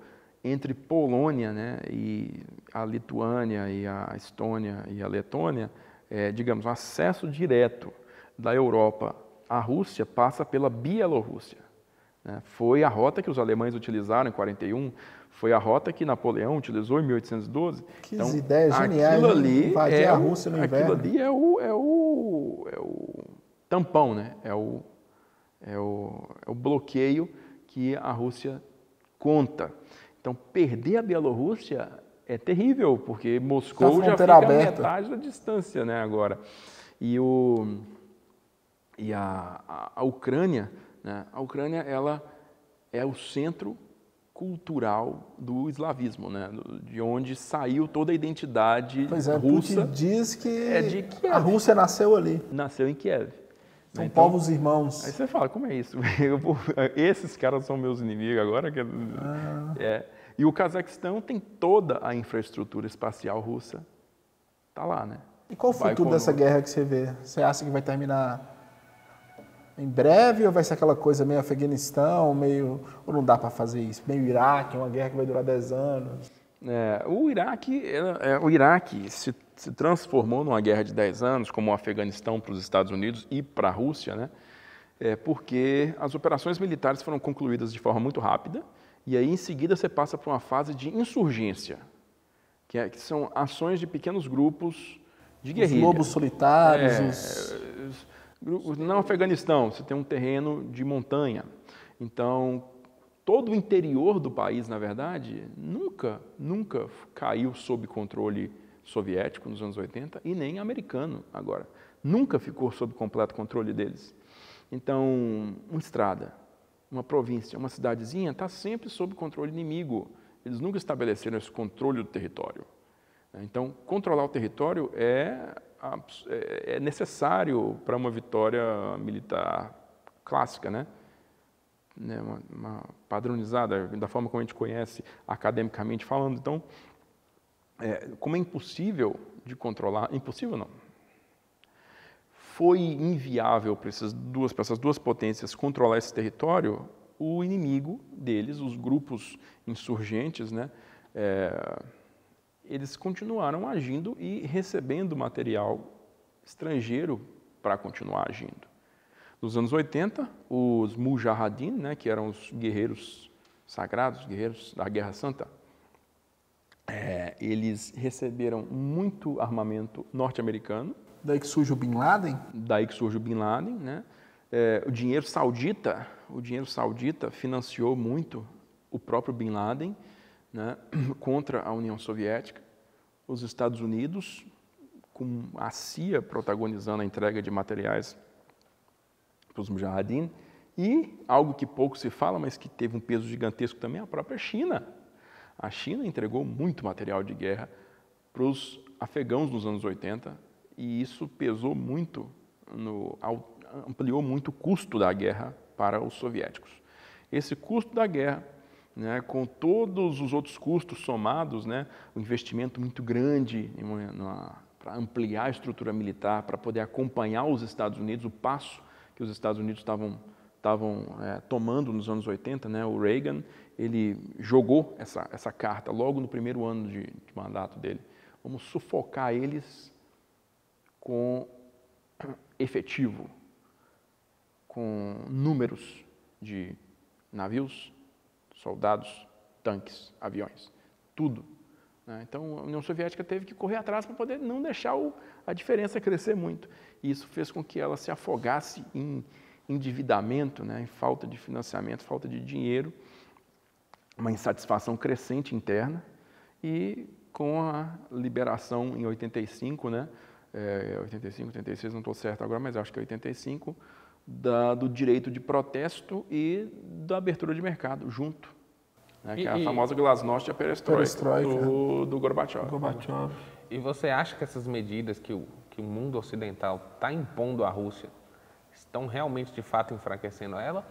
entre Polônia né, e a Lituânia e a Estônia e a Letônia, é, digamos, o acesso direto da Europa à Rússia passa pela Bielorrússia. né? Foi a rota que os alemães utilizaram em 41, foi a rota que Napoleão utilizou em 1812. Que ideias geniais, Aquilo né? ali Invadir é a Rússia no Aquilo inverno. ali é o, é o, é o tampão, né? É o, é, o, é o bloqueio que a Rússia conta. Então, perder a Bielorrússia é terrível, porque Moscou já fica a aberta. metade da distância, né, agora. E, o, e a, a, a Ucrânia, né, a Ucrânia, ela é o centro cultural do eslavismo, né, de onde saiu toda a identidade Pois é, russa, Putin diz que é de Kiev. a Rússia nasceu ali. nasceu em Kiev. São Então, povos irmãos. Aí você fala, como é isso? Vou- esses caras são meus inimigos agora? que- Ah. É. E o Cazaquistão tem toda a infraestrutura espacial russa. Tá lá, né? E qual o futuro dessa guerra que você vê? Você acha que vai terminar em breve ou vai ser aquela coisa meio Afeganistão, meio. Ou não dá para fazer isso? Meio Iraque, uma guerra que vai durar 10 anos. É, o Iraque, é, é, o Iraque se, se transformou numa guerra de 10 anos, como o Afeganistão para os Estados Unidos e para a Rússia, né? É, porque as operações militares foram concluídas de forma muito rápida, e aí em seguida você passa para uma fase de insurgência, que, é- que são ações de pequenos grupos de Os guerrilha. lobos solitários, É, os. No Afeganistão, você tem um terreno de montanha. Então, todo o interior do país, na verdade, nunca, nunca caiu sob controle soviético nos anos 80 e nem americano agora. Nunca ficou sob completo controle deles. Então, uma estrada, uma província, uma cidadezinha está sempre sob controle inimigo. Eles nunca estabeleceram esse controle do território. Então, controlar o território é, é é necessário para uma vitória militar clássica, né? Né, Uma, uma padronizada, da forma como a gente conhece academicamente falando. Então, é, como é impossível de controlar, impossível não, foi inviável para essas duas, para essas duas potências controlar esse território, o inimigo deles, os grupos insurgentes, né, é, eles continuaram agindo e recebendo material estrangeiro para continuar agindo. Nos anos 80, os Mujahideen, né, que eram os guerreiros sagrados, guerreiros da Guerra Santa, é, eles receberam muito armamento norte-americano. Daí que surge o Bin Laden? Daí que surge o Bin Laden, né? É, o dinheiro saudita, o dinheiro saudita financiou muito o próprio Bin Laden, né, contra a União Soviética. Os Estados Unidos, com a CIA protagonizando a entrega de materiais para os Mujahideen, e algo que pouco se fala, mas que teve um peso gigantesco também, a própria China. A China entregou muito material de guerra para os afegãos nos anos 80 e isso pesou muito, no, ampliou muito o custo da guerra para os soviéticos. Esse custo da guerra, né, com todos os outros custos somados, né, um investimento muito grande para ampliar a estrutura militar, para poder acompanhar os Estados Unidos, o passo que os Estados Unidos estavam estavam é, tomando nos anos 80, né, o Reagan, ele jogou essa, essa carta logo no primeiro ano de, de mandato dele. Vamos sufocar eles com efetivo, com números de navios, soldados, tanques, aviões, tudo. Né? Então a União Soviética teve que correr atrás para poder não deixar o, a diferença crescer muito. E isso fez com que ela se afogasse em endividamento, né, em falta de financiamento, falta de dinheiro, uma insatisfação crescente interna e com a liberação em 85, né, é, 85, 86, não estou certo agora, mas acho que é 85, da, do direito de protesto e da abertura de mercado junto. Né, que e, é a famosa glasnost e a perestroika, perestroika do, do Gorbachev. Gorbachev. E você acha que essas medidas que o, que o mundo ocidental está impondo à Rússia estão realmente, de fato, enfraquecendo ela?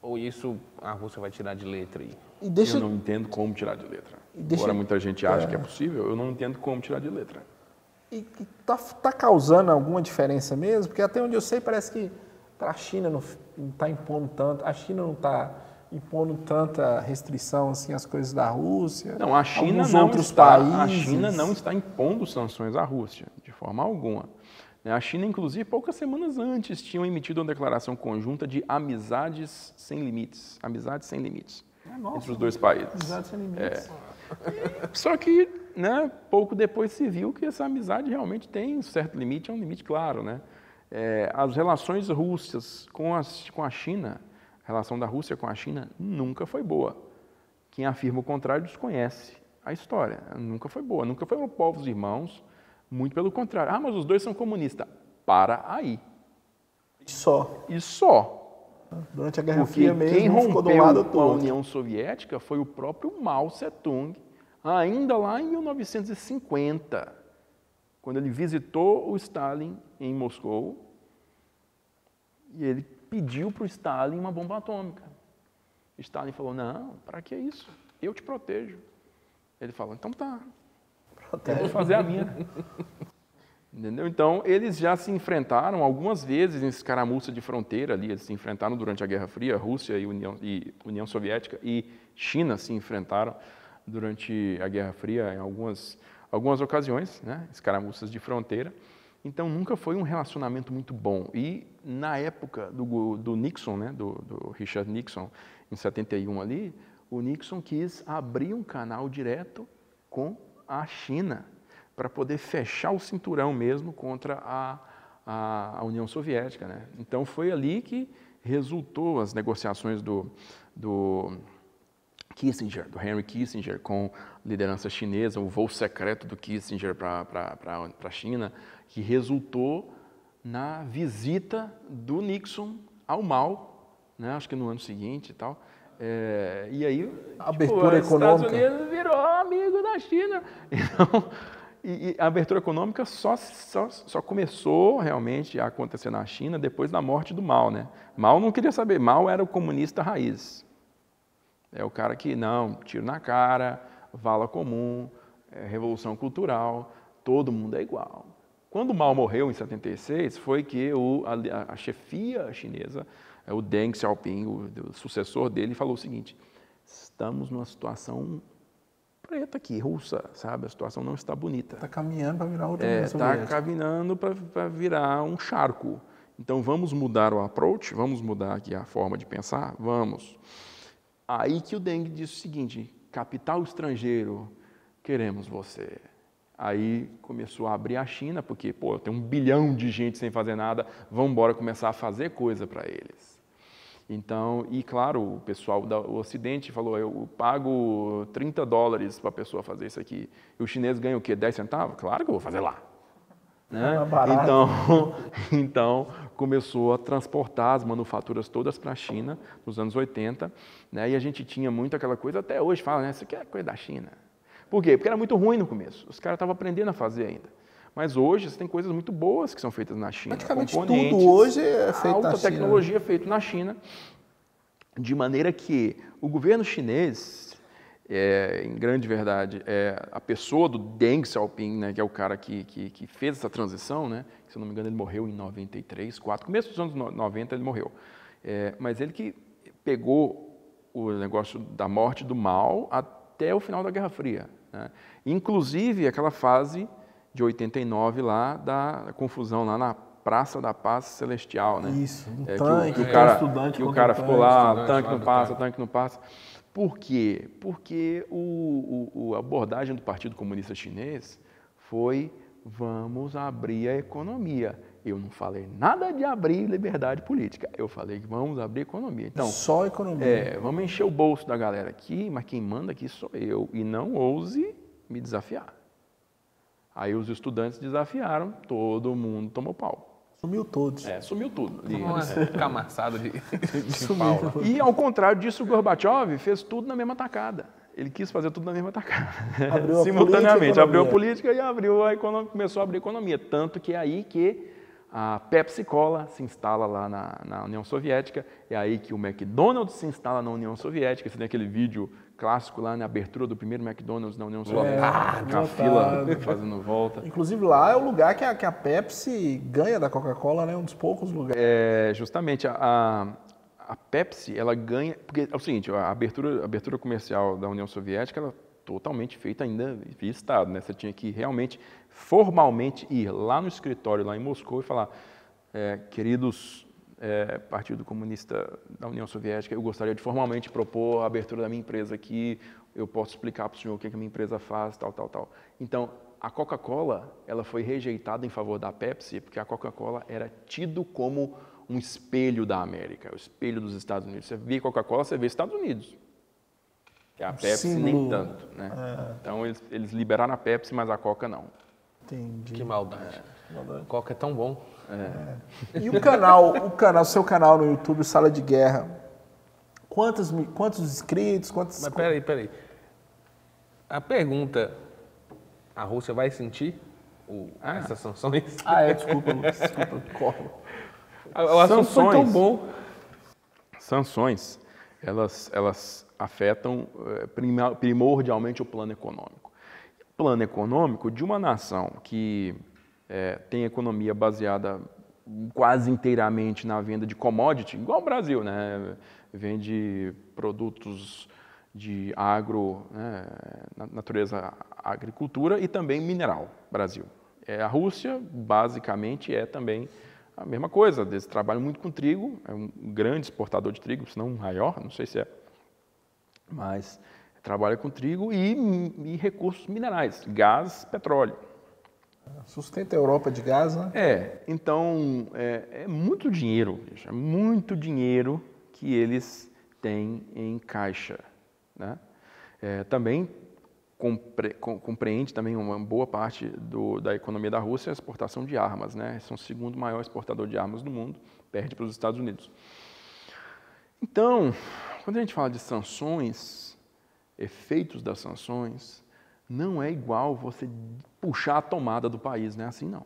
Ou isso a Rússia vai tirar de letra aí? Deixa... Eu não entendo como tirar de letra. Deixa... Embora muita gente ache é. que é possível, eu não entendo como tirar de letra. E está tá causando alguma diferença mesmo? Porque até onde eu sei, parece que a China não está impondo tanto, a China não está impondo tanta restrição assim às coisas da Rússia. Não, a China não outros está, países. a China não está impondo sanções à Rússia de forma alguma. Né, a China, inclusive, poucas semanas antes, tinham emitido uma declaração conjunta de amizades sem limites. Amizades sem limites. É, nossa, entre os dois países. Amizades sem limites. É. Só que, né, pouco depois se viu que essa amizade realmente tem um certo limite, é um limite claro. Né? É, as relações russas com a, com a China, a relação da Rússia com a China, nunca foi boa. Quem afirma o contrário desconhece a história. Nunca foi boa, nunca foram povos irmãos, muito pelo contrário. Ah, mas os dois são comunistas. Para aí. E só. E só. Durante a Guerra Porque Fria mesmo, quem rompeu ficou do lado a União Soviética foi o próprio Mao Tse-tung, ainda lá em 1950, quando ele visitou o Stalin em Moscou, e ele pediu para o Stalin uma bomba atômica. Stalin falou, não, para que isso? Eu te protejo. Ele falou, então tá, eu vou fazer a minha. Entendeu? Então, eles já se enfrentaram algumas vezes em escaramuça de fronteira ali, eles se enfrentaram durante a Guerra Fria, Rússia e União, e União Soviética e China se enfrentaram durante a Guerra Fria em algumas, algumas ocasiões, né? escaramuças de fronteira. Então, nunca foi um relacionamento muito bom. E na época do, do Nixon, né? do, do Richard Nixon, em 71 ali, o Nixon quis abrir um canal direto com a China para poder fechar o cinturão mesmo contra a, a, a, União Soviética. Né? Então foi ali que resultou as negociações do, do Kissinger, do Henry Kissinger, com liderança chinesa, o voo secreto do Kissinger para a China, que resultou na visita do Nixon ao Mao, né? acho que no ano seguinte e tal. É, e aí, a tipo, abertura tipo, econômica. Estados Unidos virou amigo da China. Então, e, e a abertura econômica só, só, só, começou realmente a acontecer na China depois da morte do Mao. Né? Mao não queria saber, Mao era o comunista raiz. É o cara que, não, tiro na cara, vala comum, é, revolução cultural, todo mundo é igual. Quando Mao morreu em 76, foi que o, a, a chefia chinesa, é, o Deng Xiaoping, o, o sucessor dele, falou o seguinte: estamos numa situação preta aqui, russa, sabe? A situação não está bonita. Está caminhando para virar outra É, está caminhando para virar um charco. Então vamos mudar o approach, vamos mudar aqui a forma de pensar, vamos. Aí que o Deng disse o seguinte: capital estrangeiro, queremos você. Aí começou a abrir a China, porque pô, tem um bilhão de gente sem fazer nada, vamos embora começar a fazer coisa para eles. Então, e claro, o pessoal do Ocidente falou: eu pago 30 dólares para a pessoa fazer isso aqui. E o chinês ganha o quê? 10 centavos? Claro que eu vou fazer lá. Né? É. Então, então, começou a transportar as manufaturas todas para a China, nos anos 80, né? e a gente tinha muito aquela coisa, até hoje fala, né? isso aqui é coisa da China. Por quê? Porque era muito ruim no começo, os caras estavam aprendendo a fazer ainda. Mas hoje você tem coisas muito boas que são feitas na China. Praticamente tudo hoje é feito alta na China. tecnologia é feito na China, de maneira que o governo chinês, é, em grande verdade, é a pessoa do Deng Xiaoping, né, que é o cara que, que, que fez essa transição, né, se eu não me engano ele morreu em 93, 4, começo dos anos no- 90 ele morreu. É, mas ele que pegou o negócio da morte do mal até o final da Guerra Fria. né. Inclusive aquela fase de 89 lá da confusão lá na Praça da Paz Celestial, né? Isso, um É, que o- tanque, que o cara, estudante que o cara ficou tanque, lá, tanque lá não passa, tanque. tanque não passa. Por quê? Porque o, o- a abordagem do Partido Comunista Chinês foi vamos abrir a economia. Eu não falei nada de abrir liberdade política. Eu falei que vamos abrir economia. Então, Só economia. é, vamos encher o bolso da galera aqui, mas quem manda aqui sou eu. E não ouse me desafiar. Aí os estudantes desafiaram, todo mundo tomou pau. Sumiu todos. É, sumiu tudo. ali. Uma camaçada de, de lá. E ao contrário disso, o Gorbachev fez tudo na mesma tacada. Ele quis fazer tudo na mesma tacada. Abriu a Simultaneamente, política a abriu a política e abriu a economia, começou a abrir a economia. Tanto que é aí que a Pepsi Cola se instala lá na, na União Soviética, é aí que o McDonald's se instala na União Soviética. Você tem aquele vídeo clássico lá na abertura do primeiro McDonald's na União Soviética, com a fila fazendo volta. Inclusive lá é o lugar que a, que a Pepsi ganha da Coca-Cola, né? Um dos poucos lugares. É, justamente, a, a, a Pepsi, ela ganha... Porque é o seguinte, a abertura, a abertura comercial da União Soviética, ela é totalmente feita ainda via Estado, né? Você tinha que realmente, formalmente, ir lá no escritório, lá em Moscou, e falar, é, queridos é, Partido Comunista da União Soviética, eu gostaria de formalmente propor a abertura da minha empresa aqui, eu posso explicar para o senhor o que, que a minha empresa faz, tal, tal, tal. Então, a Coca-Cola, ela foi rejeitada em favor da Pepsi, porque a Coca-Cola era tido como um espelho da América, o espelho dos Estados Unidos. Você vê Coca-Cola, você vê Estados Unidos. E a Pepsi nem tanto, né? Então, eles, eles liberaram a Pepsi, mas a Coca não. Entendi. Que maldade. Coca é tão bom. E o canal, o canal, seu canal no YouTube, Sala de Guerra, quantos, quantos inscritos, quantos... Mas peraí, peraí. A pergunta, a Rússia vai sentir o- essas sanções? Ah, é, desculpa, Lucas, desculpa, corta. O assunto foi tão Sanções. bom. sanções, elas, elas afetam eh, primordialmente o plano econômico. Plano econômico de uma nação que eh, tem economia baseada quase inteiramente na venda de commodity, igual o Brasil, né? vende produtos de agro, né? na- natureza agricultura e também mineral, Brasil. É, a Rússia, basicamente, é também a mesma coisa, eles trabalham muito com trigo, é um grande exportador de trigo, se não maior, não sei se é, mas trabalha com trigo e, e recursos minerais, gás, petróleo. Sustenta a Europa de gás, né? É, então é, é muito dinheiro, é muito dinheiro que eles têm em caixa. Né? É, também compre- com- compreende também uma boa parte do- da economia da Rússia a exportação de armas. Né? São o segundo maior exportador de armas do mundo, perde para os Estados Unidos. Então, quando a gente fala de sanções, efeitos das sanções, não é igual você puxar a tomada do país, não é assim não.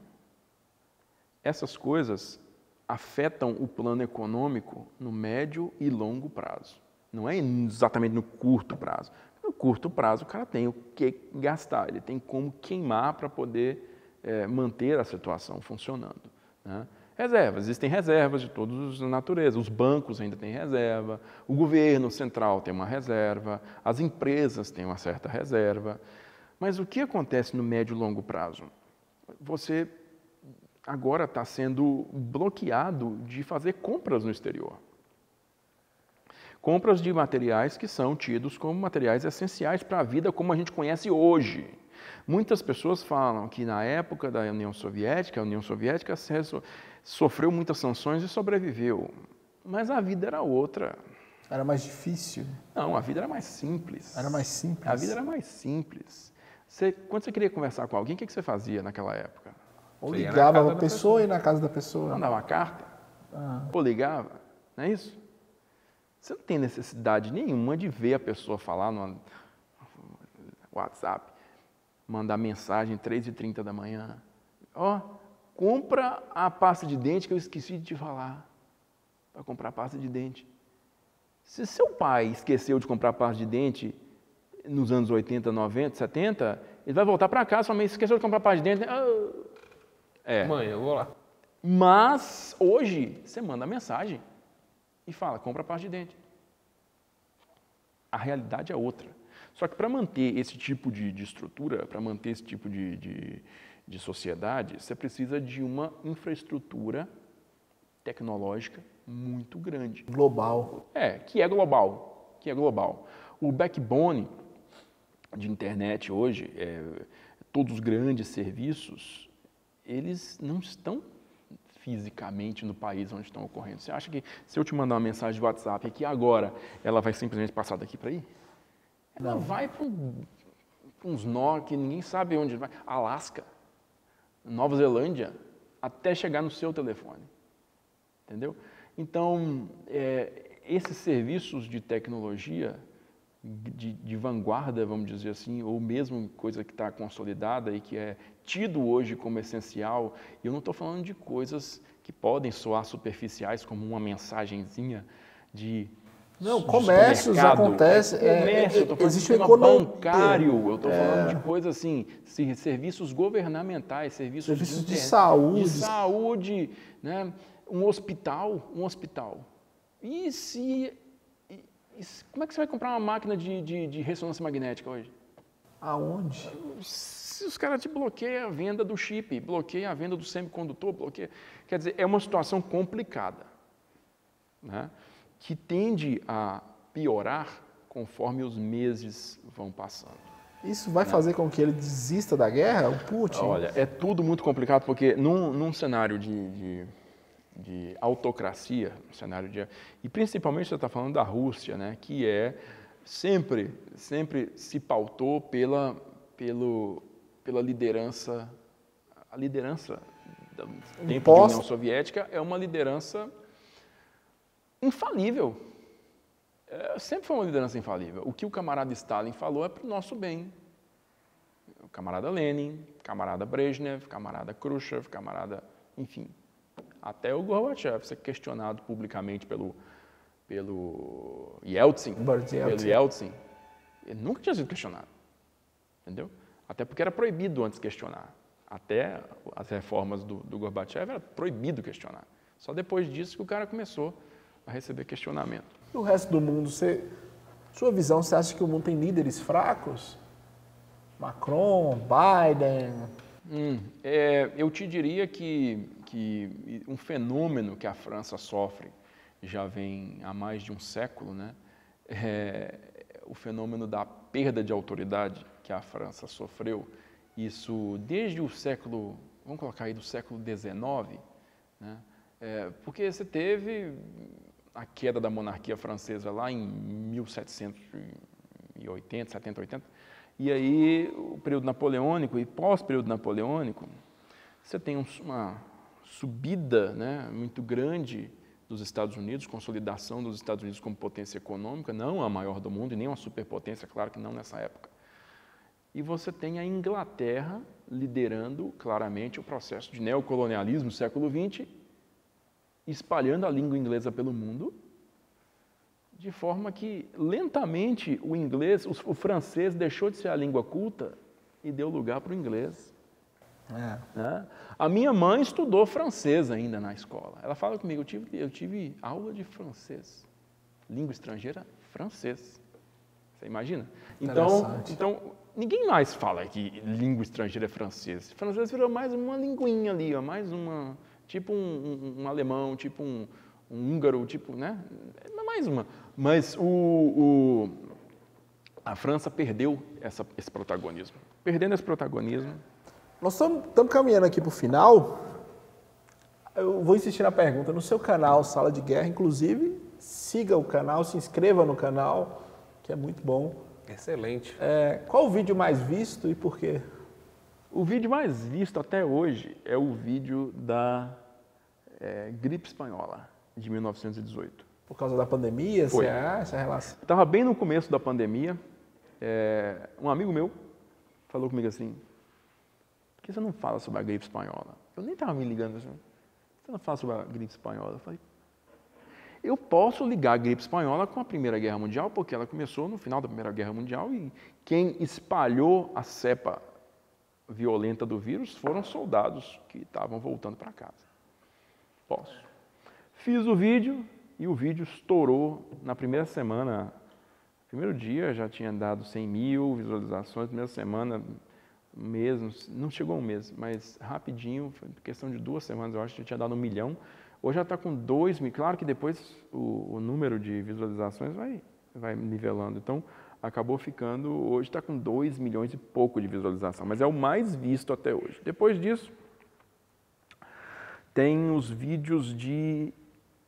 Essas coisas afetam o plano econômico no médio e longo prazo. Não é exatamente no curto prazo. No curto prazo, o cara tem o que gastar, ele tem como queimar para poder é, manter a situação funcionando. Né? Reservas, existem reservas de todas as naturezas. Os bancos ainda têm reserva, o governo central tem uma reserva, as empresas têm uma certa reserva. Mas o que acontece no médio e longo prazo? Você agora está sendo bloqueado de fazer compras no exterior. Compras de materiais que são tidos como materiais essenciais para a vida como a gente conhece hoje. Muitas pessoas falam que na época da União Soviética, a União Soviética sofreu muitas sanções e sobreviveu. Mas a vida era outra. Era mais difícil. Não, a vida era mais simples. Era mais simples. A vida era mais simples. Você, quando você queria conversar com alguém, o que, que você fazia naquela época? Ou Você ligava casa a pessoa e ir na casa da pessoa. Mandava uma carta? Ah. Ou ligava? Não é isso? Você não tem necessidade nenhuma de ver a pessoa falar no WhatsApp, mandar mensagem 3h30 da manhã. Ó, compra a pasta de dente que eu esqueci de te falar. Para comprar pasta de dente. Se seu pai esqueceu de comprar pasta de dente nos anos 80, 90, 70, ele vai voltar para casa, sua mãe esqueceu de comprar pasta de dente. Ah, É. Mãe, eu vou lá. Mas hoje você manda mensagem e fala, compra parte de dente. A realidade é outra. Só que para manter esse tipo de, de estrutura, para manter esse tipo de, de, de sociedade, você precisa de uma infraestrutura tecnológica muito grande. Global. É, que é global, que é global. O backbone de internet hoje, é, todos os grandes serviços, eles não estão fisicamente no país onde estão ocorrendo. Você acha que se eu te mandar uma mensagem de WhatsApp aqui agora, ela vai simplesmente passar daqui para aí? Ela vai para um, uns nó que ninguém sabe onde vai. Alasca, Nova Zelândia, até chegar no seu telefone. Entendeu? Então, é, esses serviços de tecnologia de, de, vanguarda, vamos dizer assim, ou mesmo coisa que está consolidada e que é tido hoje como essencial, e eu não estou falando de coisas que podem soar superficiais, como uma mensagenzinha de Não, de comércios acontece, é, comércio, eu tô falando existe de um bancário, eu estou É. falando de coisas assim, se- serviços governamentais, serviços, Serviços de internet, saúde. de saúde, né? um hospital, um hospital. E se- como é que você vai comprar uma máquina de, de, de ressonância magnética hoje? Aonde? Se os caras te bloqueiam a venda do chip, bloqueiam a venda do semicondutor, bloqueiam. Quer dizer, é uma situação complicada, né? que tende a piorar conforme os meses vão passando. Isso vai fazer com que ele desista da guerra? O Putin? Olha, é tudo muito complicado, porque num, num cenário de, de, de autocracia, um cenário de. E principalmente você está falando da Rússia, né, que é sempre, sempre se pautou pela, pelo, pela liderança. A liderança do tempo Imposta. União Soviética é uma liderança infalível. É, sempre foi uma liderança infalível. O que o camarada Stalin falou é para o nosso bem. O camarada Lenin, camarada Brezhnev, camarada Khrushchev, camarada, enfim, até o Gorbachev ser questionado publicamente pelo pelo Yeltsin, Boris pelo Yeltsin. Yeltsin, ele nunca tinha sido questionado, entendeu? Até porque era proibido antes questionar. Até as reformas do, do Gorbachev era proibido questionar. Só depois disso que o cara começou a receber questionamento. E o resto do mundo, você, sua visão, você acha que o mundo tem líderes fracos? Macron, Biden, Hum, é, eu te diria que, que um fenômeno que a França sofre já vem há mais de um século, né? É o fenômeno da perda de autoridade que a França sofreu. Isso desde o século, vamos colocar aí do século XIX, né? É, porque você teve a queda da monarquia francesa lá em 1780, 70, 80, e aí o período napoleônico e pós-período napoleônico, você tem um- uma subida né, muito grande dos Estados Unidos, consolidação dos Estados Unidos como potência econômica, não a maior do mundo e nem uma superpotência, claro que não nessa época. E você tem a Inglaterra liderando claramente o processo de neocolonialismo do século XX, espalhando a língua inglesa pelo mundo, de forma que lentamente o inglês, o, o francês deixou de ser a língua culta e deu lugar para o inglês. É. né? A minha mãe estudou francês ainda na escola. Ela fala comigo, eu tive, eu tive aula de francês. Língua estrangeira, francês. Você imagina? Então, então ninguém mais fala que língua estrangeira é francês. Francês virou mais uma linguinha ali, ó, mais uma, tipo um, um- um alemão, tipo um, um húngaro, tipo, né? É Mais uma. Mas o, o- a França perdeu essa- esse protagonismo. Perdendo esse protagonismo, Nós estamos caminhando aqui para o final. Eu vou insistir na pergunta. No seu canal Sala de Guerra, inclusive, siga o canal, se inscreva no canal, que é muito bom. Excelente. É, qual o vídeo mais visto e por quê? O vídeo mais visto até hoje é o vídeo da eh, gripe espanhola de 1918. Por causa da pandemia? Foi. Você acha a relação? Estava bem no começo da pandemia. eh, um amigo meu falou comigo assim: por que você não fala sobre a gripe espanhola? Eu nem estava me ligando assim. Por que você não fala sobre a gripe espanhola? Eu falei: eu posso ligar a gripe espanhola com a Primeira Guerra Mundial, porque ela começou no final da Primeira Guerra Mundial e quem espalhou a cepa violenta do vírus foram soldados que estavam voltando para casa. Posso. Fiz o vídeo e o vídeo estourou na primeira semana. Primeiro dia já tinha dado 100 mil visualizações, primeira semana, mês, não chegou um mês, mas rapidinho, questão de duas semanas, eu acho que já tinha dado um milhão. Hoje já está com dois mil. Claro que depois o, o número de visualizações vai, vai nivelando. Então, acabou ficando, hoje está com 2 milhões e pouco de visualização, mas é o mais visto até hoje. Depois disso, tem os vídeos de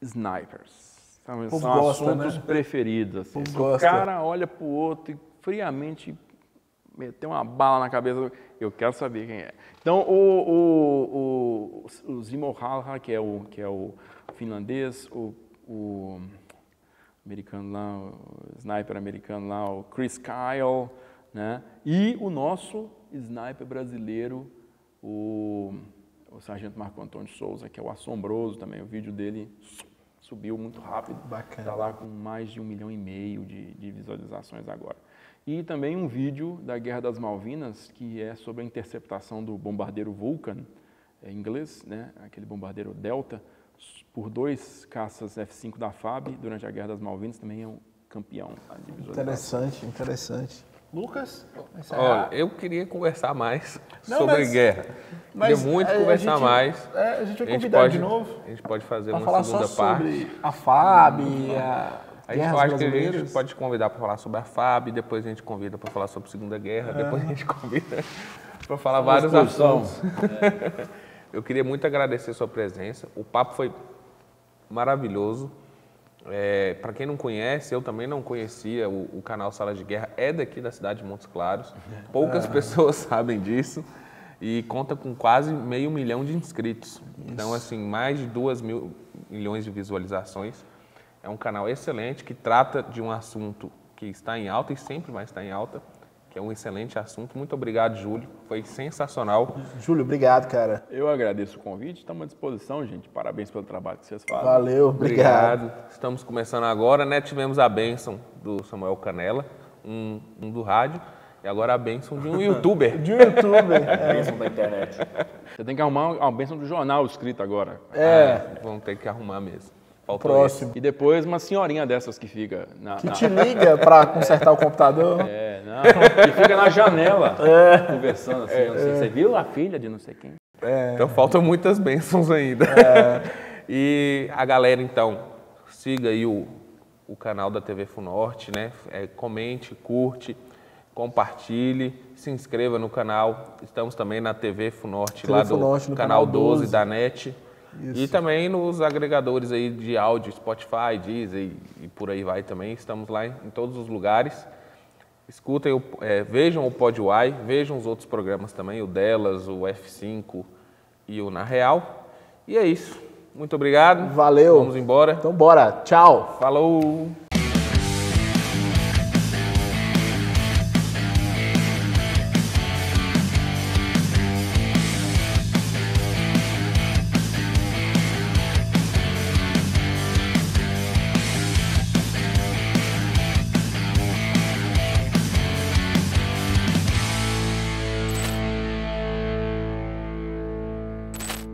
snipers. Povo São gosta, assuntos né? preferidos. Assim. gosta. O cara olha para o outro e friamente meter uma bala na cabeça, eu quero saber quem é. Então, o, o, o, o Zimo Halha, que é o, que é o finlandês, o, o americano lá, o sniper americano lá, o Chris Kyle, né? E o nosso sniper brasileiro, o, o Sargento Marco Antônio Souza, que é o assombroso também. O vídeo dele subiu muito rápido. Bacana. Está lá com mais de um milhão e meio de, de visualizações agora. E também um vídeo da Guerra das Malvinas, que é sobre a interceptação do bombardeiro Vulcan, é inglês, né? aquele bombardeiro Delta, por dois caças F-5 da FAB durante a Guerra das Malvinas, também é um campeão. Interessante, interessante. Lucas? Olha, eu queria conversar mais Não, sobre mas- guerra. mas queria muito a- a conversar gente- mais. é, a gente vai convidar pode, de novo A gente pode fazer Para uma falar só segunda parte. sobre a FAB, a A gente, eu acho que a gente pode convidar para falar sobre a FAB, depois a gente convida para falar sobre a Segunda Guerra, depois a gente convida para falar vários assuntos. Eu queria muito agradecer a sua presença. O papo foi maravilhoso. para quem não conhece, eu também não conhecia o, o canal Sala de Guerra, é daqui da cidade de Montes Claros. Poucas pessoas sabem disso e conta com quase meio milhão de inscritos. Então, assim, mais de duas mil milhões de visualizações. É um canal excelente que trata de um assunto que está em alta e sempre vai estar em alta, que é um excelente assunto. Muito obrigado, Júlio. Foi sensacional. Júlio, obrigado, cara. Eu agradeço o convite, estamos à disposição, gente. Parabéns pelo trabalho que vocês fazem. Valeu, obrigado. Estamos começando agora, né? Tivemos a bênção do Samuel Canela, um, um do rádio, e agora a bênção de um youtuber. De um youtuber. é. Bênção da internet. Você tem que arrumar uma bênção do jornal escrito agora. É, Vamos ter que arrumar mesmo. Faltou próximo. E depois uma senhorinha dessas que fica na, Que na- te liga pra consertar o computador. É, não, que fica na janela conversando assim. não sei, Você viu a filha de não sei quem? esse. Então faltam muitas bênçãos ainda. e a galera, então, siga aí o, o canal da TV Funorte, né? É, comente, curte, compartilhe, se inscreva no canal. Estamos também na TV Funorte, TV lá do Funorte, no canal canal 12 12. da NET. E também nos agregadores aí de áudio, Spotify, Deezer e, e por aí vai também. Estamos lá em, em todos os lugares. Escutem, o, é, vejam o Podway, vejam os outros programas também, o delas, o F5 e o Na Real. E é isso. Muito obrigado. Valeu. Vamos embora. Então bora. Tchau. Falou!